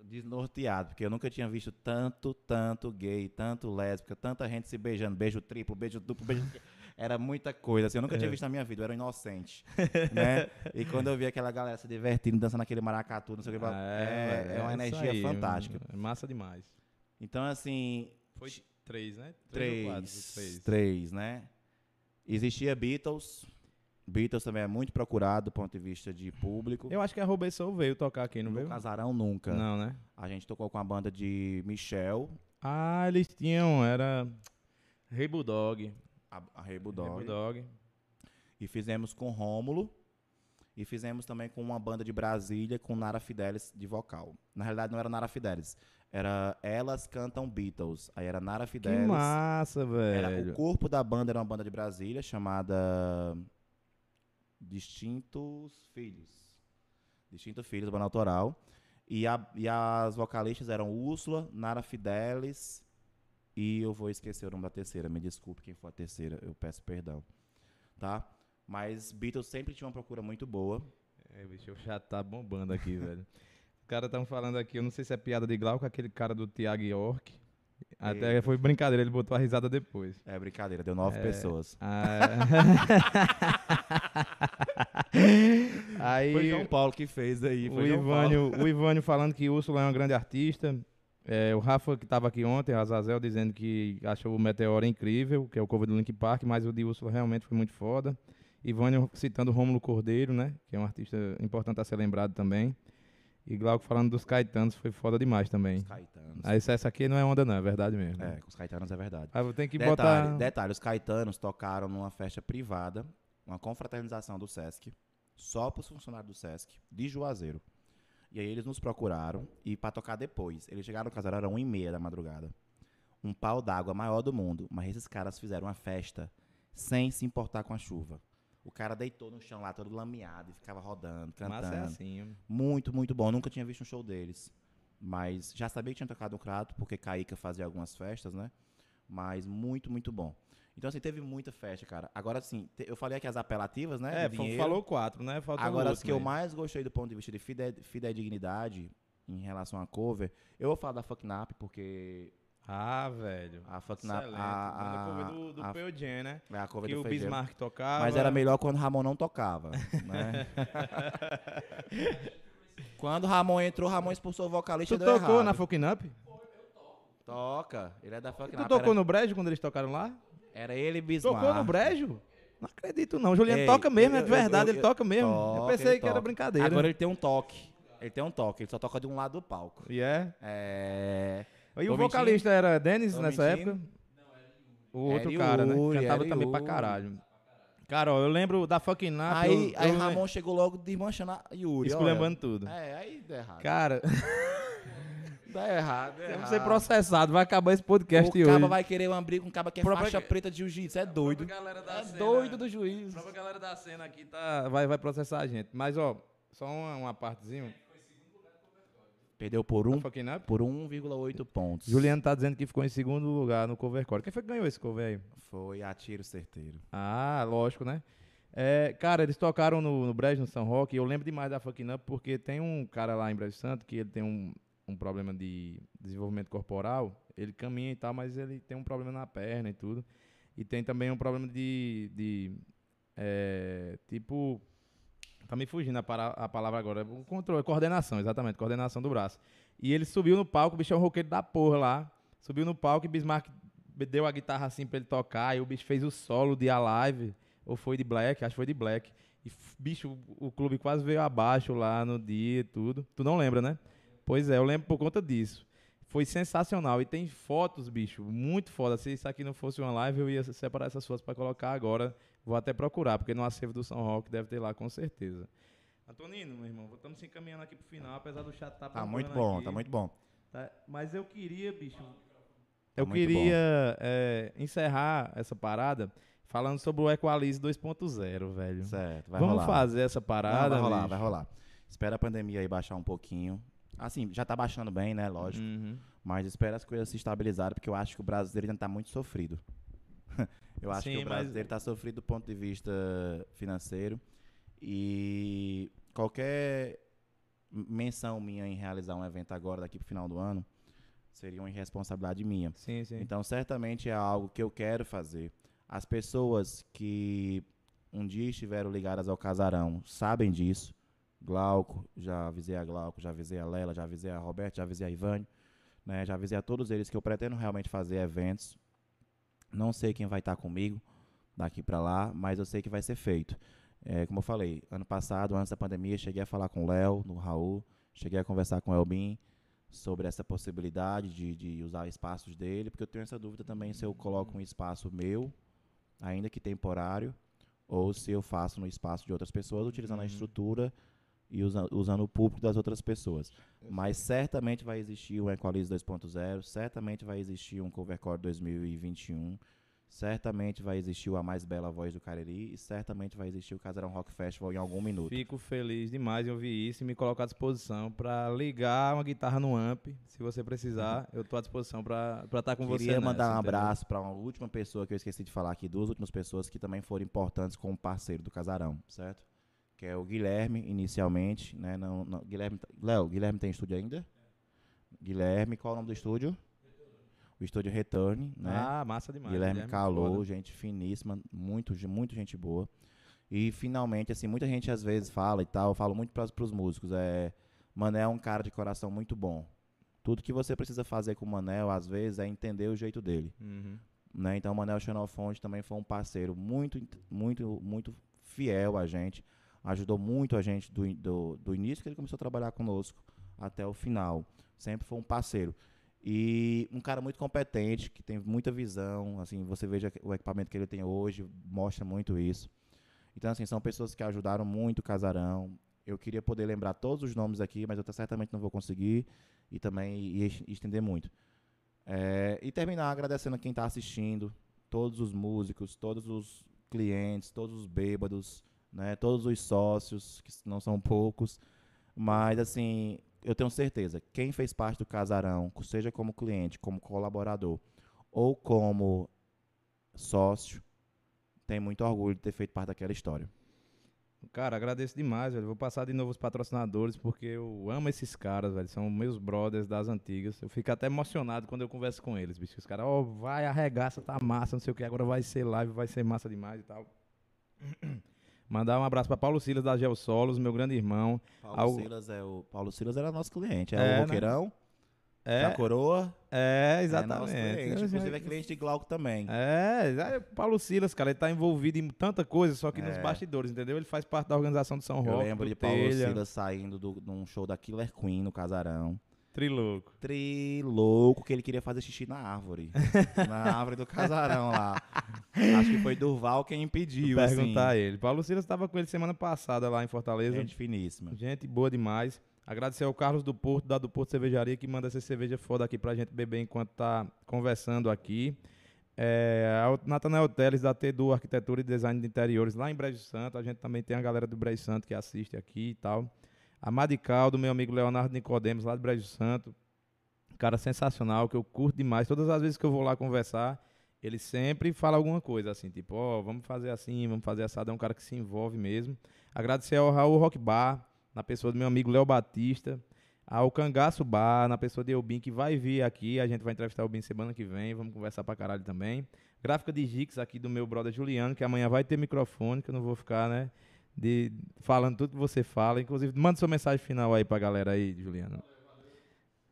desnorteado, porque eu nunca tinha visto tanto, tanto gay, tanto lésbica, tanta gente se beijando, beijo triplo, beijo duplo, beijo... Era muita coisa, assim, eu nunca É. tinha visto na minha vida, eu era um inocente, né? E quando eu vi aquela galera se divertindo, dançando aquele maracatu, não sei o que, é, velho, é uma isso energia aí, fantástica. É massa demais. Então, assim, Foi três, né? Três. Três. Três, né? Existia Beatles. Beatles também é muito procurado do ponto de vista de público. Eu acho que a Robey Soul veio tocar aqui, não no veio? Casarão nunca. Não, né? A gente tocou com a banda de Michel, Ah, eles tinham, era Rei Bulldog. a, a Rei Bulldog. Bulldog. E fizemos com Rômulo. E fizemos também com uma banda de Brasília com Nara Fidelis de vocal. Na realidade, não era Nara Fidelis. Era Elas Cantam Beatles. Aí era Nara Que Fidelis. massa, Era, o velho. corpo da banda era uma banda de Brasília chamada Distintos Filhos. Distintos Filhos, banda autoral. E, a- e as vocalistas eram Úrsula, Nara Fidelis e eu vou esquecer o nome da terceira. Me desculpe quem for a terceira, eu peço perdão. Tá? Mas Beatles sempre tinha uma procura muito boa. É, bicho, o chat tá bombando aqui, velho. Os caras estão falando aqui, eu não sei se é piada de Glauco, aquele cara do Thiago York. Até foi brincadeira, ele botou a risada depois. É brincadeira, deu nove pessoas. Ah, Aí, Foi João Paulo que fez aí. o. Ivânio, o Ivânio falando que Úrsula é um grande artista. É, o Rafa, que estava aqui ontem, Azazel, dizendo que achou o Meteoro incrível, que é o cover do Link Park, mas o de Úrsula realmente foi muito foda. Ivânio citando o Rômulo Cordeiro, né? Que é um artista importante a ser lembrado também. E Glauco falando dos Caetanos, foi foda demais também. Os Caetanos. Aí essa aqui não é onda não, é verdade mesmo. É, com os Caetanos é verdade. Aí eu tenho que detalhe, botar... detalhe, os Caetanos tocaram numa festa privada, uma confraternização do Sesc, só para os funcionários do Sesc, de Juazeiro. E aí eles nos procuraram e para tocar depois. Eles chegaram no casarão, era uma e meia da madrugada. Um pau d'água maior do mundo. Mas esses caras fizeram uma festa sem se importar com a chuva. O cara deitou no chão lá, todo lameado, e ficava rodando, cantando. Massa é assim. Muito, muito bom. Nunca tinha visto um show deles. Mas já sabia que tinha tocado no Crato, porque Caíca fazia algumas festas, né? Mas muito, muito bom. Então, assim, teve muita festa, cara. Agora, assim, eu falei aqui as apelativas, né? É, dinheiro. falou quatro, né? Falta Agora, as que eu último aí. mais gostei do ponto de vista de fide- fidedignidade em relação a cover, eu vou falar da ah, velho. A foto na. Excelente. A, a, cover do, do a, Peudien, né? É a cover que do o Feijão. Bismarck tocava. Mas era melhor quando Ramon não tocava. né? quando Ramon entrou, Ramon expulsou o vocalista Tu tocou errado. na Fucking Up? Toca. Ele é da Fucking Up. Tu tocou era... no Brejo quando eles tocaram lá? Era ele Bismarck. Tocou no Brejo? Não acredito, não. Juliano Ei, toca mesmo, é eu, é verdade, eu, eu, ele toca mesmo. Toca, eu pensei que toca. era brincadeira. Agora ele tem um toque. Ele tem um toque, ele só toca de um lado do palco. E yeah. é? É. E o vocalista era Dennis nessa mentindo. época? É o outro cara, né? É Cantava também pra caralho. Cara, ó, eu lembro da fucking Nap. Aí, eu, aí eu Ramon chegou logo desmanchando a Yuri. Esculhambando tudo. É, aí dá errado. Cara. dá errado. Dá Vamos ser processado, vai acabar esse podcast o hoje. O caba vai querer um abrigo, com um caba que é faixa preta de jiu-jitsu. É doido. É cena, doido do juiz. A própria galera da cena aqui tá... vai, vai processar a gente. Mas, ó, só uma, uma partezinha. Perdeu por um, tá por 1,8 pontos. Juliano tá dizendo que ficou em segundo lugar no cover core. Quem foi que ganhou esse cover aí? Foi a tiro certeiro. Ah, lógico, né? É, cara, eles tocaram no, no Brejo, no São Roque. Eu lembro demais da Fucking Up porque tem um cara lá em Brejo Santo que ele tem um, um problema de desenvolvimento corporal. Ele caminha e tal, mas ele tem um problema na perna e tudo. E tem também um problema de. de é, tipo, Tá me fugindo a, para, a palavra agora. O controle, coordenação, exatamente, coordenação do braço. E ele subiu no palco, o bicho é um roqueiro da porra lá. Subiu no palco e Bismarck deu a guitarra assim pra ele tocar. E o bicho fez o solo de Alive, ou foi de Black, acho que foi de Black. E, bicho, o clube quase veio abaixo lá no dia e tudo. Tu não lembra, né? Pois é, eu lembro por conta disso. Foi sensacional. E tem fotos, bicho, muito foda. Se isso aqui não fosse uma live, eu ia separar essas fotos para colocar agora Vou até procurar, porque no acervo do São Roque deve ter lá, com certeza. Antonino, meu irmão, estamos se encaminhando aqui para o final, apesar do chat estar tá Tá muito bom, aqui, tá muito bom. Tá, mas eu queria, bicho. Tá eu tá queria é, encerrar essa parada falando sobre o Equalize 2.0, velho. Certo, vai Vamos rolar. fazer essa parada. Não, vai rolar, bicho. vai rolar. Espera a pandemia aí baixar um pouquinho. Assim, já tá baixando bem, né? Lógico. Uhum. Mas espera as coisas se estabilizarem, porque eu acho que o brasileiro ainda tá muito sofrido. Eu acho Sim, que o mas... brasileiro está sofrido do ponto de vista financeiro e qualquer menção minha em realizar um evento agora, daqui para o final do ano, seria uma irresponsabilidade minha. Sim, sim. Então, certamente é algo que eu quero fazer. As pessoas que um dia estiveram ligadas ao casarão sabem disso. Glauco, já avisei a Glauco, já avisei a Lela, já avisei a Roberto, já avisei a Ivane, né? já avisei a todos eles que eu pretendo realmente fazer eventos não sei quem vai estar comigo daqui para lá, mas eu sei que vai ser feito. É, como eu falei, ano passado, antes da pandemia, cheguei a falar com o Léo, no Raul, cheguei a conversar com o Elbin sobre essa possibilidade de, de usar espaços dele, porque eu tenho essa dúvida também se eu coloco um espaço meu, ainda que temporário, ou se eu faço no espaço de outras pessoas, utilizando uhum. a estrutura e usa, usando o público das outras pessoas. Mas certamente vai existir um Equalize 2.0, certamente vai existir um Covercore 2021, certamente vai existir o A Mais Bela Voz do Cariri e certamente vai existir o Casarão Rock Festival em algum minuto. Fico feliz demais em ouvir isso e me colocar à disposição para ligar uma guitarra no amp, se você precisar, uhum. eu estou à disposição para estar tá com Queria você. Queria mandar nessa, um abraço para uma última pessoa que eu esqueci de falar aqui, duas últimas pessoas que também foram importantes como parceiro do Casarão, certo? que é o Guilherme inicialmente, né? Não, não Guilherme, tá, Léo, Guilherme tem estúdio ainda? Guilherme, qual é o nome do estúdio? O estúdio Return, né? Ah, massa demais. Guilherme, Guilherme Calou, foda. gente finíssima, muito, muito gente boa. E finalmente, assim, muita gente às vezes fala e tal, eu falo muito para os músicos, é, Mané é um cara de coração muito bom. Tudo que você precisa fazer com o Manel, às vezes, é entender o jeito dele. Uhum. Né? Então, o Manel Xenofonte também foi um parceiro muito, muito, muito fiel a gente ajudou muito a gente do, do, do início que ele começou a trabalhar conosco até o final. Sempre foi um parceiro. E um cara muito competente, que tem muita visão, assim, você veja o equipamento que ele tem hoje, mostra muito isso. Então, assim, são pessoas que ajudaram muito o casarão. Eu queria poder lembrar todos os nomes aqui, mas eu certamente não vou conseguir e também estender muito. É, e terminar agradecendo a quem está assistindo, todos os músicos, todos os clientes, todos os bêbados, né? Todos os sócios, que não são poucos, mas assim, eu tenho certeza, quem fez parte do casarão, seja como cliente, como colaborador ou como sócio, tem muito orgulho de ter feito parte daquela história. Cara, agradeço demais, velho. Vou passar de novo os patrocinadores, porque eu amo esses caras, velho. São meus brothers das antigas. Eu fico até emocionado quando eu converso com eles, bicho. Os caras, ó, oh, vai, arregaça, tá massa, não sei o que. Agora vai ser live, vai ser massa demais e tal. Mandar um abraço pra Paulo Silas da Geosolos, meu grande irmão. Paulo Algo- Silas é o Paulo Silas era nosso cliente, é, É, o né? Roqueirão, É, da Coroa. é É exatamente. cliente. Inclusive é cliente de Glauco também. É, é, Paulo Silas, cara, ele tá envolvido em tanta coisa, só que nos É. bastidores, entendeu? Ele faz parte da organização do São Eu Roque, lembro do de Paulo Silas saindo do, de um show da Killer Queen no Casarão. Trilouco. Tri louco que ele queria fazer xixi na árvore. na árvore do casarão lá. Acho que foi Durval quem impediu. Perguntar a assim. ele. Paulo Silas estava com ele semana passada lá em Fortaleza. Gente finíssima. Gente boa demais. Agradecer ao Carlos do Porto, da do Porto Cervejaria, que manda essa cerveja foda aqui pra gente beber enquanto tá conversando aqui. É, ao Natanael Teles, da Tedu Arquitetura e Design de Interiores, lá em Brejo Santo. A gente também tem a galera do Brejo Santo que assiste aqui e tal. A Madical, do meu amigo Leonardo Nicodemos, lá de Brejo Santo. Cara sensacional, que eu curto demais. Todas as vezes que eu vou lá conversar, ele sempre fala alguma coisa assim, tipo, ó, vamos fazer assim, vamos fazer assado. É um cara que se envolve mesmo. Agradecer ao Raul Rock Bar, na pessoa do meu amigo Léo Batista. Ao Cangaço Bar, na pessoa de Elbin, que vai vir aqui. A gente vai entrevistar o Elbin semana que vem. Vamos conversar pra caralho também. Gráfica de Gix aqui do meu brother Juliano, que amanhã vai ter microfone, que eu não vou ficar, né? De, falando tudo que você fala. Inclusive, manda sua mensagem final aí pra galera aí, Juliano.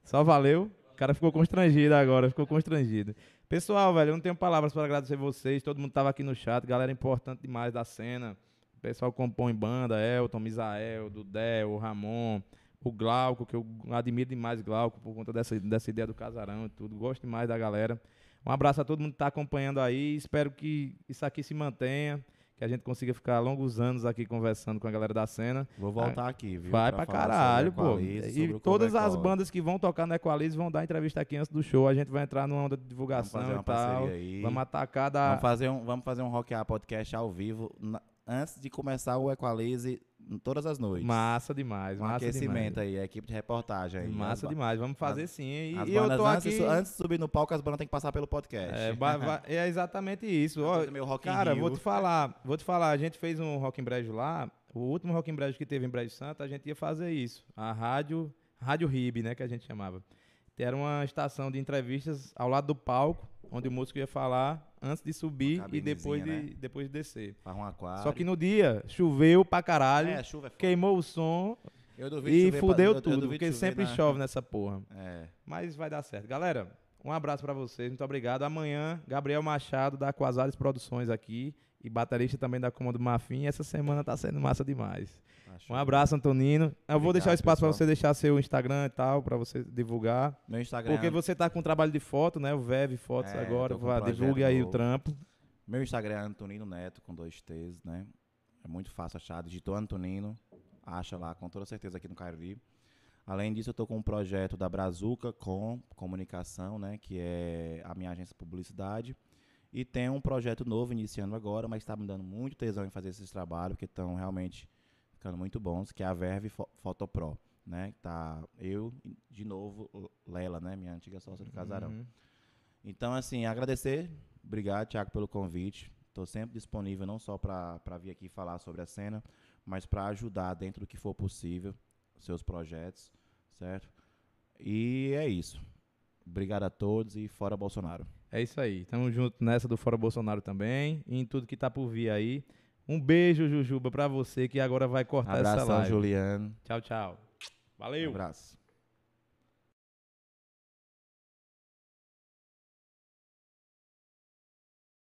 Só valeu. O cara ficou constrangido agora, ficou constrangido. Pessoal, velho, eu não tenho palavras para agradecer vocês. Todo mundo tava aqui no chat, galera importante demais da cena. O pessoal compõe banda, Elton, Misael, Dudé, o Ramon, o Glauco, que eu admiro demais Glauco por conta dessa, dessa ideia do casarão e tudo. Gosto demais da galera. Um abraço a todo mundo que tá acompanhando aí. Espero que isso aqui se mantenha, que a gente consiga ficar longos anos aqui conversando com a galera da cena. Vou voltar aqui, viu? Vai pra, falar caralho, pô. E todas as bandas que vão tocar no Equalize vão dar entrevista aqui antes do show. A gente vai entrar numa onda de Vamos divulgação fazer e uma tal. parceria aí. Vamos atacar da. Vamos fazer um, vamos fazer um Rock A Podcast ao vivo na- antes de começar o Equalize todas as noites. Massa demais, um massa aquecimento demais. aí, a equipe de reportagem aí. Massa As demais, vamos fazer sim. E, As e eu tô antes, aqui. antes de subir no palco, as bandas têm que passar pelo podcast. É, vai- vai- é exatamente isso. Ó, cara, vou te falar, vou te falar, a gente fez um Rock em Brejo lá, o último Rock em Brejo que teve em Brejo Santo, a gente ia fazer isso. A rádio, Rádio RIB, né, que a gente chamava. Era uma estação de entrevistas ao lado do palco, onde o músico ia falar antes de subir e depois de, né? depois de descer. Faz um aquário. Só que no dia choveu pra caralho, É, chuva é queimou o som e chover pra- fudeu eu- eu tudo, porque sempre na- chove nessa porra. É. Mas vai dar certo. Galera, um abraço pra vocês, muito obrigado. Amanhã, Gabriel Machado da Quasares Produções aqui e baterista também da Comando Marfim. Essa semana tá sendo massa demais. Um abraço, Antonino. Eu vou Obrigado, deixar o espaço pra pessoal. você deixar seu Instagram e tal, pra você divulgar. Meu Instagram. Porque você tá com trabalho de foto, né? O Vev Fotos É, agora. um Vá, projeto divulgue aí o novo. trampo. Meu Instagram é Antonino Neto, com dois T's, né? É muito fácil achar. Digitou Antonino, acha lá, com toda certeza aqui no Cariri. Além disso, eu tô com um projeto da Brazuca com comunicação, né? Que é a minha agência de publicidade. E tem um projeto novo iniciando agora, mas está me dando muito tesão em fazer esses trabalhos, que estão realmente ficando muito bons, que é a Verve Fo- Fotopro, né? Tá eu, de novo, Lela, né? Minha antiga sócia do Casarão. Uhum. Então, assim, agradecer. Obrigado, Thiago, pelo convite. Estou sempre disponível, não só para vir aqui falar sobre a cena, mas para ajudar dentro do que for possível os seus projetos, certo? E é isso. Obrigado a todos e fora Bolsonaro. É isso aí. Tamo junto nessa do Fora Bolsonaro também. E em tudo que tá por vir aí. Um beijo, Jujuba, pra você que agora vai cortar essa Abração, live. Juliano. Tchau, tchau. Valeu. Um abraço.